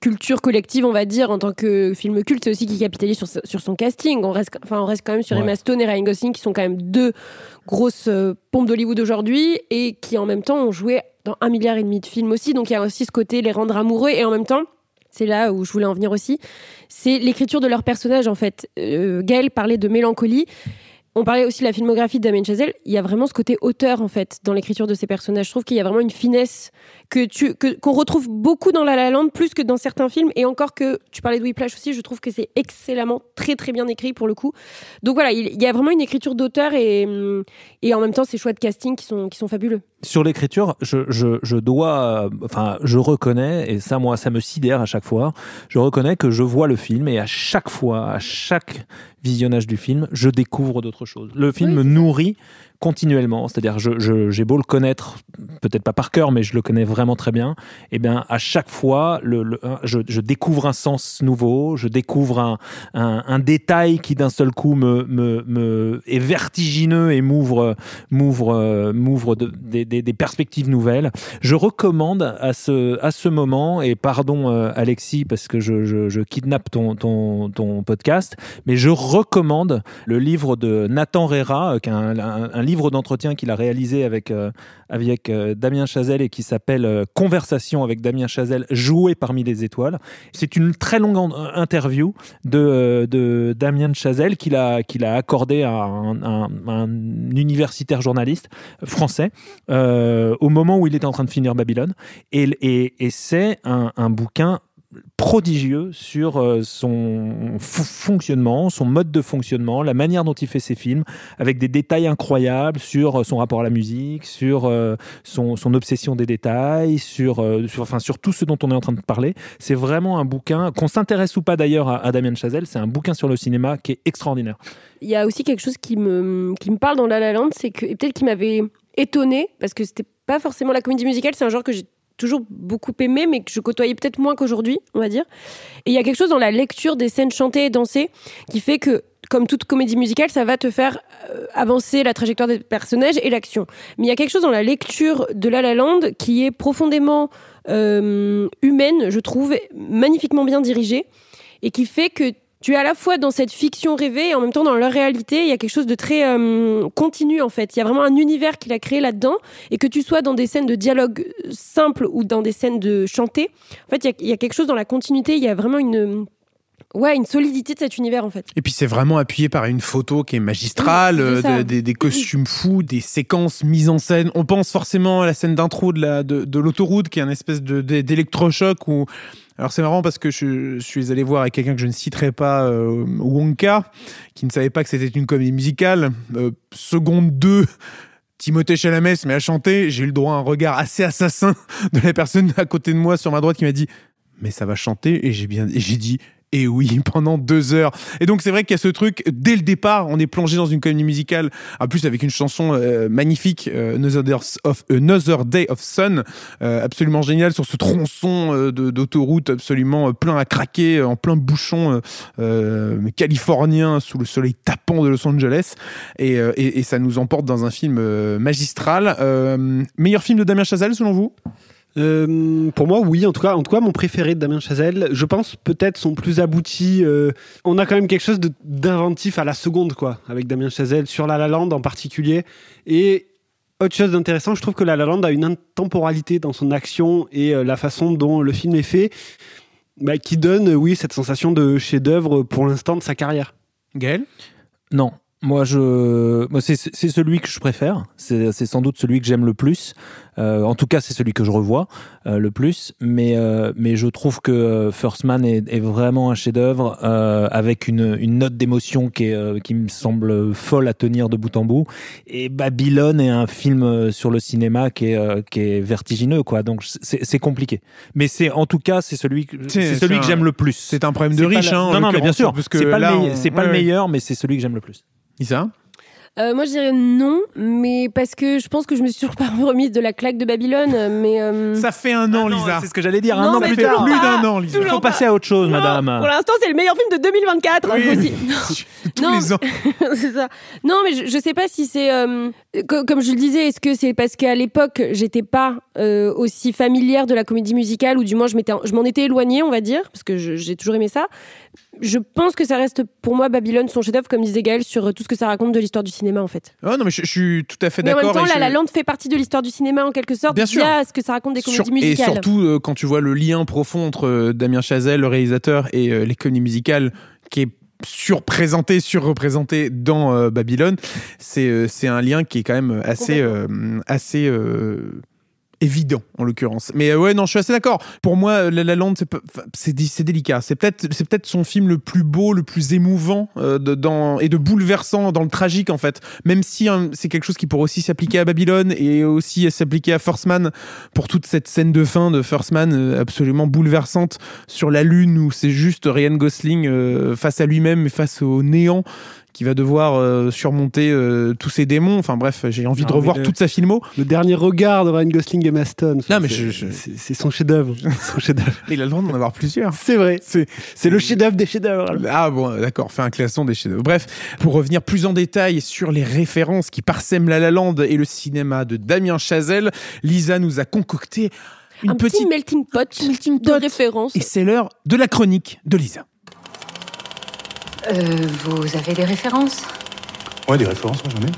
culture collective, on va dire, en tant que film culte, c'est aussi qu'il capitalise sur, sur, son casting. On reste, enfin, on reste quand même sur ouais. Emma Stone et Ryan Gosling, qui sont quand même deux grosses euh, pompes d'Hollywood aujourd'hui et qui en même temps ont joué dans un milliard et demi de films aussi. Donc il y a aussi ce côté les rendre amoureux et en même temps c'est là où je voulais en venir aussi, c'est l'écriture de leurs personnages en fait. Euh, Gaël parlait de mélancolie. On parlait aussi de la filmographie de Damien Chazelle. Il y a vraiment ce côté auteur en fait dans l'écriture de ces personnages. Je trouve qu'il y a vraiment une finesse que tu que qu'on retrouve beaucoup dans La La Land plus que dans certains films. Et encore que tu parlais de Whiplash aussi, je trouve que c'est excellemment très très bien écrit pour le coup. Donc voilà, il, il y a vraiment une écriture d'auteur et et en même temps ces choix de casting qui sont qui sont fabuleux. Sur l'écriture, je, je, je dois, enfin, je reconnais et ça moi ça me sidère à chaque fois. Je reconnais que je vois le film et à chaque fois, à chaque visionnage du film, je découvre d'autres choses. Le film oui, me nourrit continuellement, c'est-à-dire je, je, j'ai beau le connaître, peut-être pas par cœur, mais je le connais vraiment très bien, et eh bien à chaque fois, le, je, je, découvre un sens nouveau, je découvre un, un, détail qui d'un seul coup me, me, me est vertigineux et m'ouvre, m'ouvre, m'ouvre de, des, des, perspectives nouvelles. Je recommande à ce, à ce moment, et pardon euh, Alexis parce que je, je, je kidnappe ton, ton, ton podcast, mais je recommande le livre de Nathan Rera, qui est un, un livre d'entretien qu'il a réalisé avec, euh, avec euh, Damien Chazelle et qui s'appelle euh, Conversation avec Damien Chazelle, joué parmi les étoiles. C'est une très longue interview de, de Damien Chazelle qu'il a, qu'il a accordé à un, un, un, universitaire journaliste français au moment où il était en train de finir Babylone. Et, et, c'est un bouquin prodigieux sur euh, son fonctionnement, son mode de fonctionnement, la manière dont il fait ses films, avec des détails incroyables sur euh, son rapport à la musique, sur euh, son, obsession des détails, sur, enfin, sur tout ce dont on est en train de parler. C'est vraiment un bouquin, qu'on s'intéresse ou pas d'ailleurs à, à Damien Chazelle, c'est un bouquin sur le cinéma qui est extraordinaire. Il y a aussi quelque chose qui me, qui me parle dans La La Land, c'est que, et peut-être qui m'avait étonné parce que c'était pas forcément la comédie musicale, c'est un genre que j'ai toujours beaucoup aimé, mais que je côtoyais peut-être moins qu'aujourd'hui, on va dire. Et il y a quelque chose dans la lecture des scènes chantées et dansées qui fait que, comme toute comédie musicale, ça va te faire euh, avancer la trajectoire des personnages et l'action. Mais il y a quelque chose dans la lecture de La La Land qui est profondément euh, humaine, je trouve, magnifiquement bien dirigée, et qui fait que tu es à la fois dans cette fiction rêvée et en même temps dans leur réalité. Il y a quelque chose de très euh, continu en fait. Il y a vraiment un univers qu'il a créé là-dedans. Et que tu sois dans des scènes de dialogue simples ou dans des scènes de chanter, en fait, il y a, il y a quelque chose dans la continuité. Il y a vraiment une, ouais, une solidité de cet univers en fait. Et puis c'est vraiment appuyé par une photo qui est magistrale, Oui, euh, de- des, des costumes fous, des séquences mises en scène. On pense forcément à la scène d'intro de la- de, de l'autoroute qui est un espèce de- de- d'électrochoc où alors c'est marrant parce que je, suis allé voir avec quelqu'un que je ne citerai pas, euh, Wonka, qui ne savait pas que c'était une comédie musicale. Euh, seconde 2, Timothée Chalamet se met à chanter. J'ai eu le droit à un regard assez assassin de la personne à côté de moi sur ma droite qui m'a dit mais ça va chanter et j'ai bien j'ai dit et oui pendant deux heures. Et donc c'est vrai qu'il y a ce truc dès le départ on est plongé dans une comédie musicale en plus avec une chanson euh, magnifique euh, of, Another Day of Sun euh, absolument génial sur ce tronçon euh, d'autoroute absolument euh, plein à craquer euh, en plein bouchon euh, euh, californien sous le soleil tapant de Los Angeles. Et, euh, et, ça nous emporte dans un film euh, magistral. Euh, meilleur film de Damien Chazelle selon vous? Euh, pour moi, oui. En tout cas, en tout cas, mon préféré de Damien Chazelle. Je pense peut-être son plus abouti. euh, on a quand même quelque chose d'inventif à la seconde, quoi, avec Damien Chazelle sur La La Land en particulier. Et autre chose d'intéressant, je trouve que La La Land a une intemporalité dans son action et euh, la façon dont le film est fait, bah, qui donne, oui, cette sensation de chef-d'œuvre pour l'instant de sa carrière. Gaël? Non. Moi, je, moi, c'est c'est celui que je préfère. C'est c'est sans doute celui que j'aime le plus. Euh, en tout cas, c'est celui que je revois euh, le plus. Mais, euh, mais je trouve que euh, First Man est, est vraiment un chef-d'œuvre euh, avec une, une note d'émotion qui, est, euh, qui me semble folle à tenir de bout en bout. Et Babylone est un film sur le cinéma qui est, euh, qui est vertigineux, quoi. Donc c'est c'est compliqué. Mais c'est en tout cas, c'est celui, que- C'est- celui que j'aime le plus. c'est un problème de riche, la- hein, non, non, mais bien sûr. parce que C'est pas, le, meilleur, mais c'est celui que j'aime le plus. Isa Euh, moi, je dirais non, mais parce que je pense que je me suis toujours pas remise de la claque de Babylone. Mais euh, Ça fait un an, Lisa. C'est ce que j'allais dire. Non, un an mais plus. Plus pas. d'un an, Lisa. Il faut passer à autre chose, non, madame. Pour l'instant, c'est le meilleur film de 2024 Oui. aussi. Tous Non, les ans. c'est ça. Non, mais je, je sais pas si c'est euh, co- comme je le disais. Est-ce que c'est parce qu'à l'époque j'étais pas euh, aussi familière de la comédie musicale ou du moins je m'étais, je m'en étais éloignée, on va dire, parce que j'ai toujours aimé ça. Je pense que ça reste pour moi Babylone son chef-d'œuvre, comme disait Gaël, sur tout ce que ça raconte de l'histoire du cinéma en fait. Oh, non, mais je, je suis tout à fait Mais en d'accord. même temps, et La je- La Land fait partie de l'histoire du cinéma en quelque sorte, Bien sûr. via ce que ça raconte des Sur- comédies et musicales. surtout euh, quand tu vois le lien profond entre euh, Damien Chazelle, le réalisateur, et euh, les comédies musicales, qui est surprésenté, surreprésenté dans euh, Babylone, c'est euh, c'est un lien qui est quand même assez euh, assez euh, évident en l'occurrence. Mais euh, ouais, non, je suis assez d'accord. Pour moi, euh, La La Land, c'est délicat. C'est peut-être c'est peut-être son film le plus beau, le plus émouvant euh, de, dans, et de bouleversant dans le tragique en fait. Même si hein, c'est quelque chose qui pourrait aussi s'appliquer à Babylone et aussi s'appliquer à First Man pour toute cette scène de fin de First Man euh, absolument bouleversante sur la lune où c'est juste Ryan Gosling euh, face à lui-même et face au néant qui va devoir euh, surmonter euh, tous ses démons. Enfin bref, j'ai envie de revoir le- toute sa filmo. Le dernier regard de Ryan Gosling et Maston. Non, mais c'est- je- je- c'est c'est son chef-d'œuvre. son chef-d'œuvre. Il a le droit d'en avoir plusieurs. C'est vrai. C'est C'est le chef-d'œuvre des chefs-d'œuvre. Ah bon, d'accord, fait un classement des chefs-d'œuvre. Bref, pour revenir plus en détail sur les références qui parsèment La La Land et le cinéma de Damien Chazelle, Lisa nous a concocté une un petite petit melting pot melting de pot. référence. et c'est l'heure de la chronique de Lisa. Euh, vous avez des références Ouais, des références, ouais, j'en ai.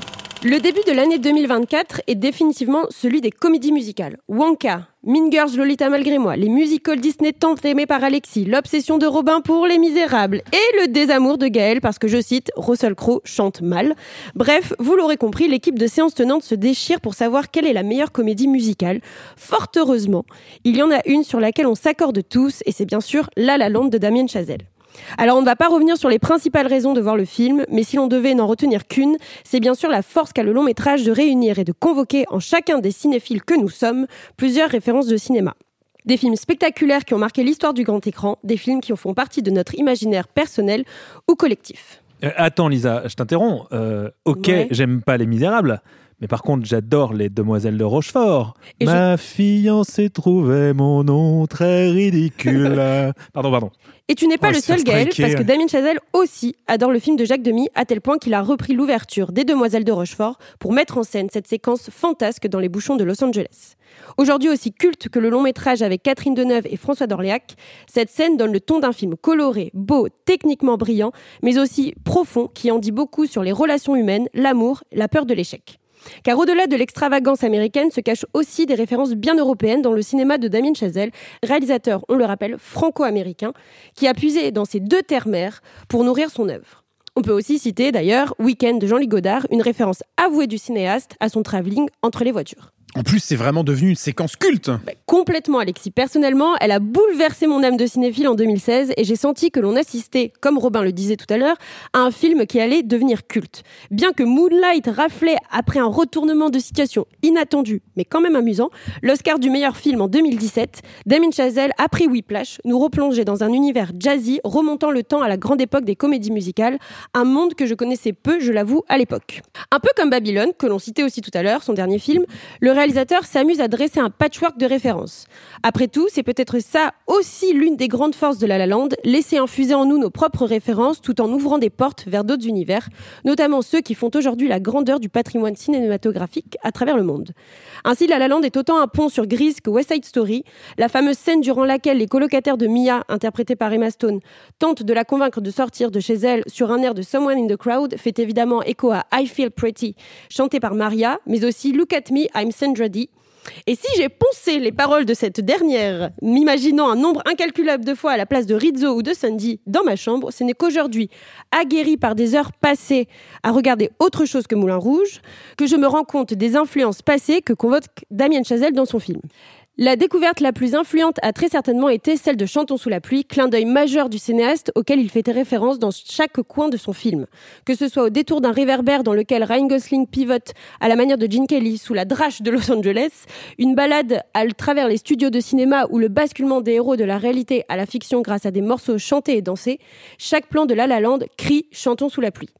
Le début de l'année 2024 est définitivement celui des comédies musicales. Wonka, Mean Girls, Lolita malgré moi, les musicals Disney tant aimés par Alexis, l'obsession de Robin pour Les Misérables et le désamour de Gaël parce que je cite Russell Crowe chante mal. Bref, vous l'aurez compris, l'équipe de séance tenante se déchire pour savoir quelle est la meilleure comédie musicale. Fort heureusement, il y en a une sur laquelle on s'accorde tous et c'est bien sûr La La Land de Damien Chazelle. Alors on ne va pas revenir sur les principales raisons de voir le film, mais si l'on devait n'en retenir qu'une, c'est bien sûr la force qu'a le long métrage de réunir et de convoquer en chacun des cinéphiles que nous sommes plusieurs références de cinéma. Des films spectaculaires qui ont marqué l'histoire du grand écran, des films qui font partie de notre imaginaire personnel ou collectif. Euh, attends Lisa, je t'interromps. Euh, ok, Ouais. j'aime pas Les Misérables. Mais par contre, j'adore les Demoiselles de Rochefort. Et Ma fiancée trouvait mon nom très ridicule. pardon, pardon. Et tu n'es pas Oh, le seul, Gaël, parce que Damien Chazelle aussi adore le film de Jacques Demy, à tel point qu'il a repris l'ouverture des Demoiselles de Rochefort pour mettre en scène cette séquence fantasque dans les bouchons de Los Angeles. Aujourd'hui aussi culte que le long métrage avec Catherine Deneuve et François d'Orléac, cette scène donne le ton d'un film coloré, beau, techniquement brillant, mais aussi profond, qui en dit beaucoup sur les relations humaines, l'amour, la peur de l'échec. Car au-delà de l'extravagance américaine se cachent aussi des références bien européennes dans le cinéma de Damien Chazelle, réalisateur, on le rappelle, franco-américain, qui a puisé dans ces deux terres-mères pour nourrir son œuvre. On peut aussi citer d'ailleurs Weekend de Jean-Luc Godard, une référence avouée du cinéaste à son travelling entre les voitures. En plus, c'est vraiment devenu une séquence culte. Complètement, Alexis. Personnellement, elle a bouleversé mon âme de cinéphile en 2016 et j'ai senti que l'on assistait, comme Robin le disait tout à l'heure, à un film qui allait devenir culte. Bien que Moonlight raflait après un retournement de situation inattendu, mais quand même amusant, l'Oscar du meilleur film en 2017, Damien Chazelle, après Whiplash, nous replongeait dans un univers jazzy remontant le temps à la grande époque des comédies musicales, un monde que je connaissais peu, je l'avoue, à l'époque. Un peu comme Babylone, que l'on citait aussi tout à l'heure, son dernier film, réalisateur s'amuse à dresser un patchwork de références. Après tout, c'est peut-être ça aussi l'une des grandes forces de La La Land, laisser infuser en nous nos propres références tout en ouvrant des portes vers d'autres univers, notamment ceux qui font aujourd'hui la grandeur du patrimoine cinématographique à travers le monde. Ainsi, La La Land est autant un pont sur Grease que West Side Story, la fameuse scène durant laquelle les colocataires de Mia, interprétés par Emma Stone, tentent de la convaincre de sortir de chez elle sur un air de Someone in the Crowd, fait évidemment écho à I Feel Pretty, chanté par Maria, mais aussi Look at Me, I'm Sandra Dee. Et si j'ai poncé les paroles de cette dernière, m'imaginant un nombre incalculable de fois à la place de Rizzo ou de Sandy dans ma chambre, ce n'est qu'aujourd'hui, aguerri par des heures passées à regarder autre chose que Moulin Rouge, que je me rends compte des influences passées que convoque Damien Chazelle dans son film. La découverte la plus influente a très certainement été celle de Chantons sous la pluie, clin d'œil majeur du cinéaste auquel il fait référence dans chaque coin de son film. Que ce soit au détour d'un réverbère dans lequel Ryan Gosling pivote à la manière de Gene Kelly sous la drache de Los Angeles, une balade à travers les studios de cinéma ou le basculement des héros de la réalité à la fiction grâce à des morceaux chantés et dansés, chaque plan de La La Land crie Chantons sous la pluie.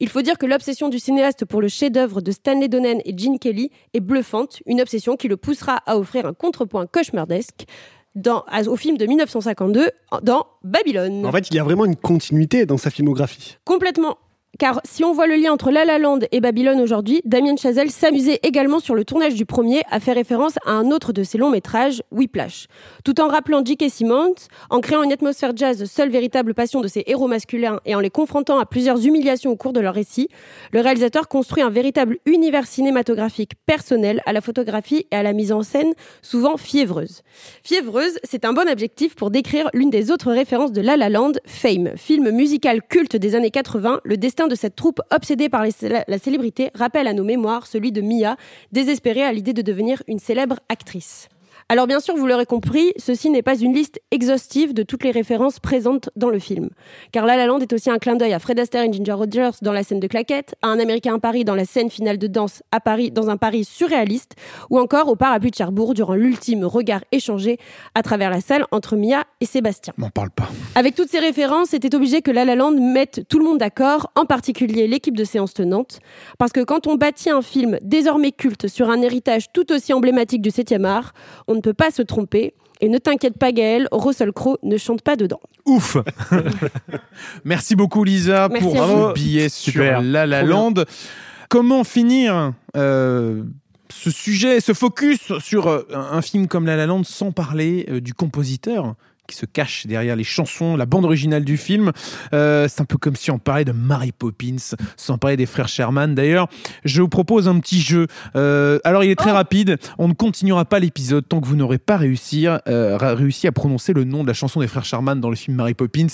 Il faut dire que l'obsession du cinéaste pour le chef-d'œuvre de Stanley Donen et Gene Kelly est bluffante, une obsession qui le poussera à offrir un contrepoint cauchemardesque dans, au film de 1952 dans Babylone. En fait, il y a vraiment une continuité dans sa filmographie. Complètement. Car si on voit le lien entre La La Land et Babylone aujourd'hui, Damien Chazelle s'amusait également sur le tournage du premier à faire référence à un autre de ses longs métrages, Whiplash. Tout en rappelant J.K. Simmons, en créant une atmosphère jazz, seule véritable passion de ses héros masculins et en les confrontant à plusieurs humiliations au cours de leur récit, le réalisateur construit un véritable univers cinématographique personnel à la photographie et à la mise en scène, souvent fiévreuse. Fiévreuse, c'est un bon adjectif pour décrire l'une des autres références de La La Land, Fame, film musical culte des années 80. Le destin de cette troupe obsédée par la célébrité rappelle à nos mémoires celui de Mia, désespérée à l'idée de devenir une célèbre actrice. Alors bien sûr, vous l'aurez compris, ceci n'est pas une liste exhaustive de toutes les références présentes dans le film. Car La La Land est aussi un clin d'œil à Fred Astaire et Ginger Rogers dans la scène de claquette, à un Américain à Paris dans la scène finale de danse à Paris dans un Paris surréaliste, ou encore au parapluie de Cherbourg durant l'ultime regard échangé à travers la salle entre Mia et Sébastien. M'en parle pas. Avec toutes ces références, c'était obligé que La La Land mette tout le monde d'accord, en particulier l'équipe de séance tenante, parce que quand on bâtit un film désormais culte sur un héritage tout aussi emblématique du 7e art, on ne peut pas se tromper. Et ne t'inquiète pas Gaël, Russell Crowe ne chante pas dedans. Ouf Merci beaucoup Lisa Merci pour à ce vous. billet Super. sur La La. Land. Comment finir euh, ce sujet, ce focus sur euh, un un film comme La La Land sans parler euh, du compositeur qui se cache derrière les chansons, la bande originale du film. Euh, c'est un peu comme si on parlait de Mary Poppins, sans parler des frères Sherman. D'ailleurs, je vous propose un petit jeu. Euh, alors, il est très rapide. On ne continuera pas l'épisode tant que vous n'aurez pas réussi, euh, réussi à prononcer le nom de la chanson des frères Sherman dans le film Mary Poppins.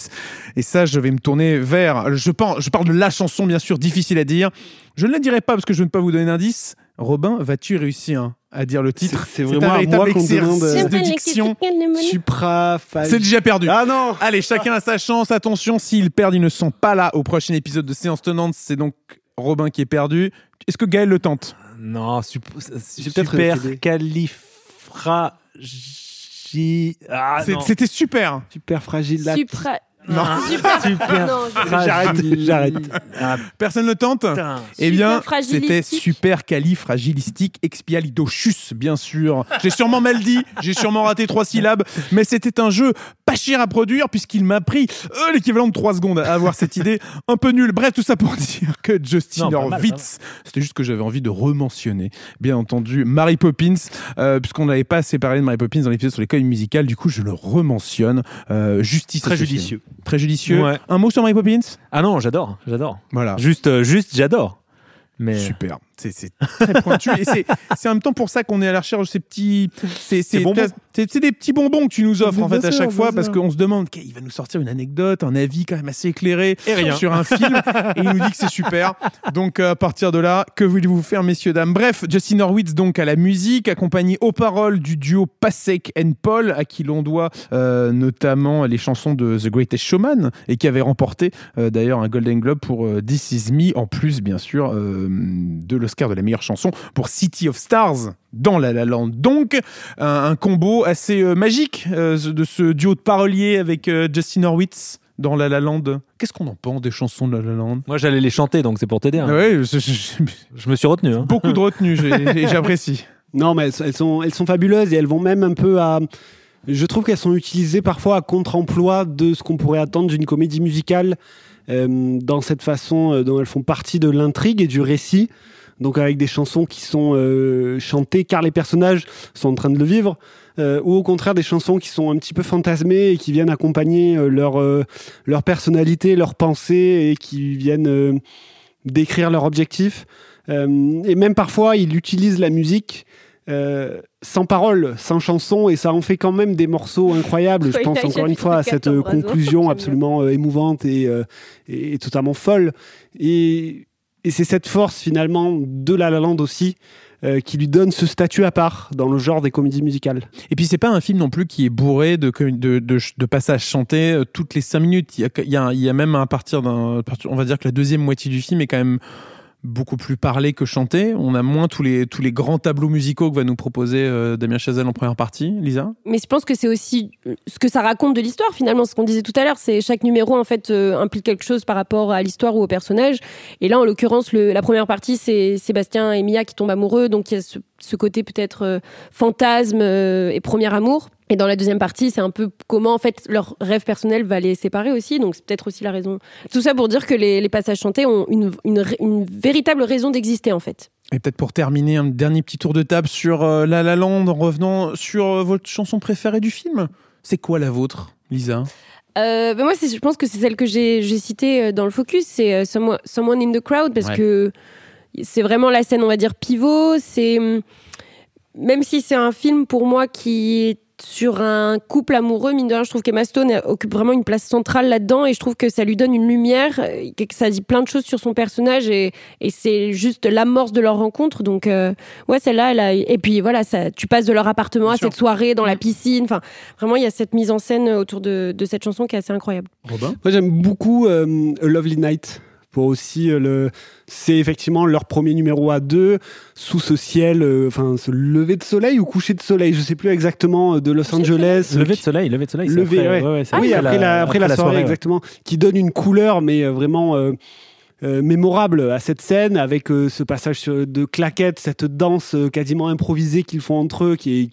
Et ça, je vais me tourner vers. Je, pense, je parle de la chanson, bien sûr, difficile à dire. Je ne la dirai pas parce que je ne veux pas vous donner d'indice. Robin, vas-tu réussir? À dire le titre C'est- un vraiment véritable moi qu'on demande, exercice euh, de diction. Supra. C'est déjà perdu. Ah non Allez, chacun a sa chance. Attention, s'ils perdent, ils ne sont pas là au prochain épisode de Séance Tenante. C'est donc Robin qui est perdu. Est-ce que Gaël le tente? Non, super califragi. Ah. C'était super. Super fragile. là. Supra. Non. Super. Super Non, je- J'arrête, j'arrête. Ah, Personne ne tente putain. Eh bien, c'était super califragilistique expialidocious, bien sûr. J'ai sûrement mal dit, j'ai sûrement raté trois syllabes, mais c'était un jeu pas cher à produire puisqu'il m'a pris euh, l'équivalent de trois secondes à avoir cette idée un peu nulle. Bref, tout ça pour dire que Justin Non, Horwitz, c'était juste que j'avais envie de rementionner, bien entendu, Mary Poppins, euh, puisqu'on n'avait pas assez parlé de Mary Poppins dans l'épisode sur l'école musicale, du coup je le rementionne. Euh, justice Très judicieux. Très judicieux. Ouais. Un mot sur Mary Poppins? Ah non, j'adore, j'adore. Voilà. Juste, euh, juste, j'adore. Mais Super. C'est très pointu. Et c'est en même temps pour ça qu'on est à la recherche de ces petits. C'est des petits bonbons que tu nous offres en fait à chaque fois parce qu'on se demande, il va nous sortir une anecdote, un avis quand même assez éclairé sur un film et il nous dit que c'est super. Donc euh, à partir de là, que voulez-vous faire, messieurs, dames? Bref, Justin Horwitz donc à la musique, accompagné aux paroles du duo Pasek and Paul, à qui l'on doit euh, notamment les chansons de The Greatest Showman et qui avait remporté euh, d'ailleurs un Golden Globe pour euh, This Is Me, en plus bien sûr de l'Oscar de la meilleure chanson pour City of Stars dans La La Land. Donc un, un combo assez euh, magique euh, de ce duo de paroliers avec euh, Justin Horwitz dans La La Land. Qu'est-ce qu'on en pense des chansons de La La Land moi, j'allais les chanter, donc c'est pour t'aider. hein. Ah Ouais, je- je- je- Je me suis retenu. hein. beaucoup de retenue j'ai- et j'apprécie. Non, mais elles, sont, elles sont fabuleuses et elles vont même un peu à. Je trouve qu'elles sont utilisées parfois à contre-emploi de ce qu'on pourrait attendre d'une comédie musicale euh, dans cette façon dont elles font partie de l'intrigue et du récit. Donc avec des chansons qui sont euh, chantées car les personnages sont en train de le vivre, euh, ou au contraire des chansons qui sont un petit peu fantasmées et qui viennent accompagner euh, leur, leur personnalité, leurs pensées et qui viennent décrire leur objectif. Et même parfois, il utilise la musique euh, sans parole, sans chanson, et ça en fait quand même des morceaux incroyables. Je pense encore une fois à cette 14 oiseaux. conclusion absolument euh, émouvante et, euh, et totalement folle. Et, et c'est cette force finalement de La La Land aussi euh, qui lui donne ce statut à part dans le genre des comédies musicales. Et puis c'est pas un film non plus qui est bourré de, passages chantés euh, toutes les cinq minutes. Il y a même à partir d'un, on va dire que la deuxième moitié du film est quand même beaucoup plus parlé que chanté. On a moins tous les, tous les grands tableaux musicaux que va nous proposer euh, Damien Chazelle en première partie. Lisa? Mais je pense que c'est aussi euh, ce que ça raconte de l'histoire finalement, ce qu'on disait tout à l'heure, c'est chaque numéro en fait euh, implique quelque chose par rapport à l'histoire ou au personnage. Et là, en l'occurrence, la première partie, c'est Sébastien et Mia qui tombent amoureux, donc il y ce côté peut-être euh, fantasme euh, et premier amour. Et dans la deuxième partie, c'est un peu comment en fait leur rêve personnel va les séparer aussi. Donc c'est peut-être aussi la raison. Tout ça pour dire que les, les passages chantés ont une, une, une véritable raison d'exister en fait. Et peut-être pour terminer, un dernier petit tour de table sur euh, La La Land en revenant sur euh, votre chanson préférée du film. C'est quoi la vôtre, Lisa? Euh, ben moi, je pense que c'est celle que j'ai citée dans le focus, c'est euh, Someone, Someone in the Crowd, parce Ouais. que c'est vraiment la scène, on va dire, pivot. C'est même si c'est un film pour moi qui est sur un couple amoureux, mine de rien, je trouve qu'Emma Stone occupe vraiment une place centrale là-dedans et je trouve que ça lui donne une lumière, euh, que ça dit plein de choses sur son personnage et, et c'est juste l'amorce de leur rencontre. Donc, euh, ouais, celle-là, elle a... et puis voilà, ça, tu passes de leur appartement Bien à sûr. cette soirée dans la piscine. Enfin, vraiment, il y a cette mise en scène autour de, de cette chanson qui est assez incroyable. Robin? Moi, j'aime beaucoup euh, A Lovely Night. Pour aussi euh, le, c'est effectivement leur premier numéro à deux sous ce ciel, euh, enfin ce lever de soleil ou coucher de soleil, je sais plus exactement euh, de Los Angeles. Lever de soleil, lever de soleil. c'est lever, après- ouais. ouais, ouais, c'est oui, après la, après la soirée, exactement, qui donne une couleur, mais vraiment euh, euh, mémorable à cette scène, avec euh, ce passage de claquettes, cette danse euh, quasiment improvisée qu'ils font entre eux, qui, est,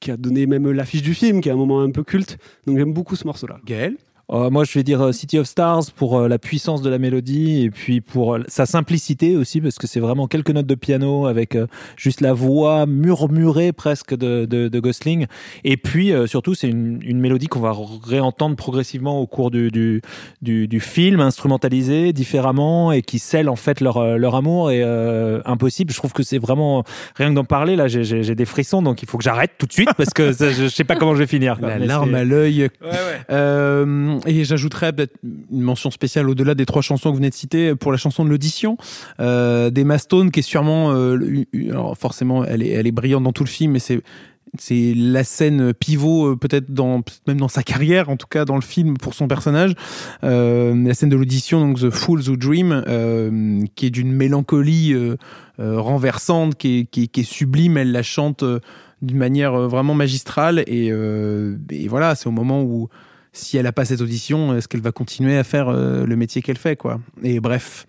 qui a donné même l'affiche du film, qui est un moment un peu culte. Donc j'aime beaucoup ce morceau-là. Gaël? Euh, moi, je vais dire euh, City of Stars pour euh, la puissance de la mélodie et puis pour euh, sa simplicité aussi, parce que c'est vraiment quelques notes de piano avec juste la voix murmurée presque de, de, de Gosling. Et puis, euh, surtout, c'est une, une mélodie qu'on va réentendre progressivement au cours du, du, du, du film, instrumentalisée différemment et qui scelle en fait leur, leur amour. Et euh, impossible, je trouve que c'est vraiment, rien que d'en parler, là, j'ai- j'ai j'ai des frissons, donc il faut que j'arrête tout de suite parce que ça, je, je sais pas comment je vais finir. quoi. La larme à l'œil. Euh, et j'ajouterais peut-être une mention spéciale au-delà des trois chansons que vous venez de citer pour la chanson de l'audition. Euh, Stone, qui est sûrement, euh, alors forcément, elle est, elle est brillante dans tout le film, mais c'est c'est la scène pivot euh, peut-être dans même dans sa carrière en tout cas dans le film pour son personnage. Euh, la scène de l'audition donc The Fools Who Dream qui est d'une mélancolie renversante qui est, qui, est, sublime. Elle la chante d'une manière vraiment magistrale. Et voilà c'est au moment où si elle a pas cette audition est-ce qu'elle va continuer à faire euh, le métier qu'elle fait quoi? Et bref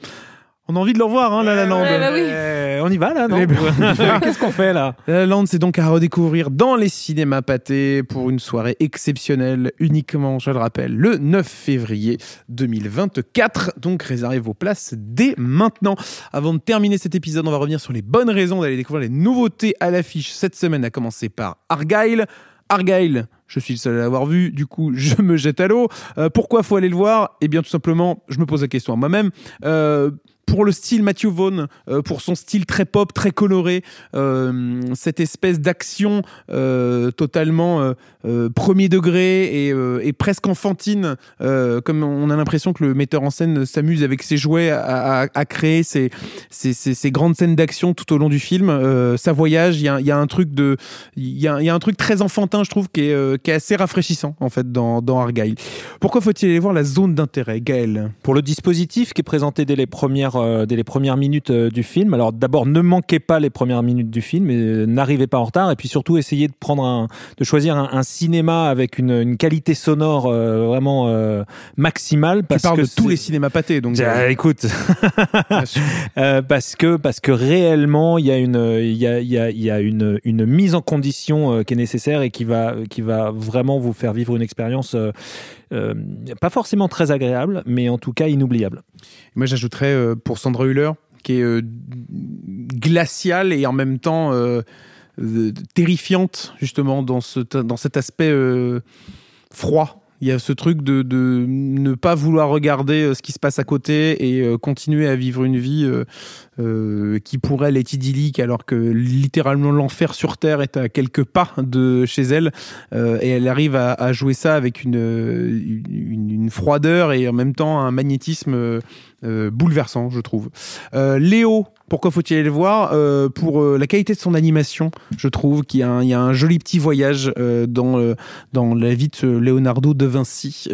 on a envie de le revoir, hein, La La Land. Ouais, bah oui. Euh, on y va là, non? Eh ben, Qu'est-ce qu'on fait là? La La Land, c'est donc à redécouvrir dans les cinémas pâtés pour une soirée exceptionnelle, uniquement, je le rappelle, le 9 février 2024. Donc réservez vos places dès maintenant. Avant de terminer cet épisode, on va revenir sur les bonnes raisons d'aller découvrir les nouveautés à l'affiche cette semaine, à commencer par Argyle. Argyle, je suis le seul à l'avoir vu, du coup je me jette à l'eau. Euh, pourquoi faut aller le voir? Eh bien tout simplement, je me pose la question à moi-même. Euh, pour le style Matthew Vaughn, euh, pour son style très pop, très coloré, euh, cette espèce d'action euh, totalement premier degré et, presque enfantine, comme on a l'impression que le metteur en scène s'amuse avec ses jouets à, créer ces, grandes scènes d'action tout au long du film. Ça voyage, il y a, un truc y a, un truc très enfantin, je trouve, qui est, qui est assez rafraîchissant en fait dans, dans Argyle. Pourquoi faut-il aller voir la zone d'intérêt, Gaël? Pour le dispositif qui est présenté dès les premières, euh, dès les premières minutes euh, du film, alors d'abord ne manquez pas les premières minutes du film, et euh, n'arrivez pas en retard, et puis surtout essayez de prendre un, de choisir un, un cinéma avec une, une qualité sonore vraiment maximale. Tu Parce parles que de tous les cinémas pâtés, donc. Ah, écoute, parce que parce que réellement il y a une il y a, y a, il y a une, une mise en condition qui est nécessaire et qui va qui va vraiment vous faire vivre une expérience euh, pas forcément très agréable mais en tout cas inoubliable. Moi, j'ajouterais euh, pour Sandra Hüller, qui est euh, glaciale et en même temps terrifiante, justement, dans, ce, dans cet aspect froid. Il y a ce truc de, ne pas vouloir regarder euh, ce qui se passe à côté et euh, continuer à vivre une vie euh, qui pour elle est idyllique alors que littéralement l'enfer sur Terre est à quelques pas de chez elle et elle arrive à, jouer ça avec une, froideur et en même temps un magnétisme bouleversant, je trouve. Léo, pourquoi faut-il aller le voir Euh, Pour euh, la qualité de son animation, je trouve qu'il y, a un- joli petit voyage euh, dans, dans la vie de Leonardo de Vinci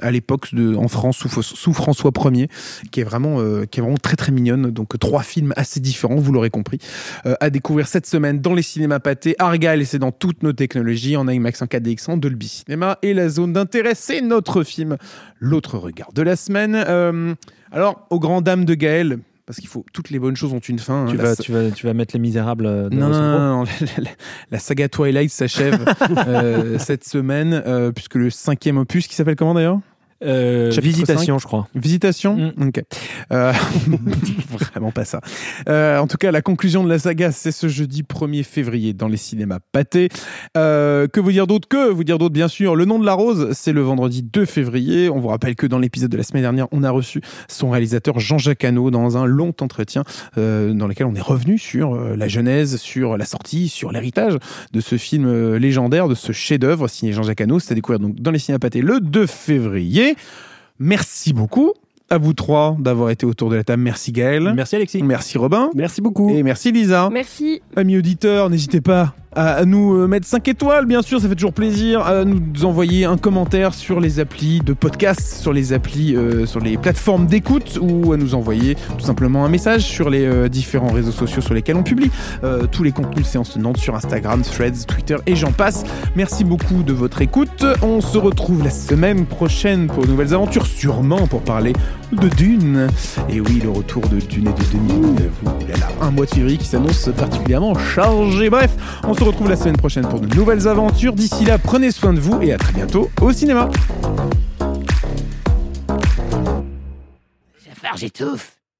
à l'époque en France sous, François Ier, qui est vraiment qui est vraiment très très mignonne. Donc trois films assez différents, vous l'aurez compris, à découvrir cette semaine dans les cinémas pâtés. Argyle, c'est dans toutes nos technologies, en IMAX, en 4DX, en Dolby Cinéma et la zone d'intérêt, c'est notre film, l'autre regard de la semaine. Alors, aux grandes dames de Gaël, parce qu'il faut toutes les bonnes choses ont une fin. hein. Tu vas tu vas tu vas mettre les misérables euh, dans non, le non, non, non, la, la- la saga Twilight s'achève euh, cette semaine, euh, puisque le cinquième opus, qui s'appelle comment d'ailleurs? Euh, visitation 5. je crois. Visitation Ok. Euh, vraiment pas ça. Euh, en tout cas, la conclusion de la saga, c'est ce jeudi 1er février dans les cinémas pâtés. Que vous dire d'autre? Que vous dire d'autre, bien sûr? Le nom de la rose, c'est le vendredi 2 février. On vous rappelle que dans l'épisode de la semaine dernière, on a reçu son réalisateur Jean-Jacques Hano dans un long entretien dans lequel on est revenu sur la genèse, sur la sortie, sur l'héritage de ce film légendaire, de ce chef-d'œuvre signé Jean-Jacques Hano. C'est à découvrir donc dans les cinémas pâtés le 2 février. Merci beaucoup à vous trois d'avoir été autour de la table. Merci Gaël. Merci Alexis. Merci Robin. Merci beaucoup. Et merci Lisa. Merci. Amis auditeurs, n'hésitez pas à, nous euh, mettre 5 étoiles, bien sûr, ça fait toujours plaisir. À nous envoyer un commentaire sur les applis de podcast, sur les applis, euh, sur les plateformes d'écoute, ou à nous envoyer tout simplement un message sur les euh, différents réseaux sociaux sur lesquels on publie tous les contenus de séance tenante sur Instagram, Threads, Twitter et j'en passe. Merci beaucoup de votre écoute. On se retrouve la semaine prochaine pour de nouvelles aventures, sûrement pour parler de Dune. Et oui, le retour de Dune et de. Il y a là un mois de février qui s'annonce particulièrement chargé. Bref, on se retrouve la semaine prochaine pour de nouvelles aventures. D'ici là, prenez soin de vous et à très bientôt au cinéma. J'étouffe.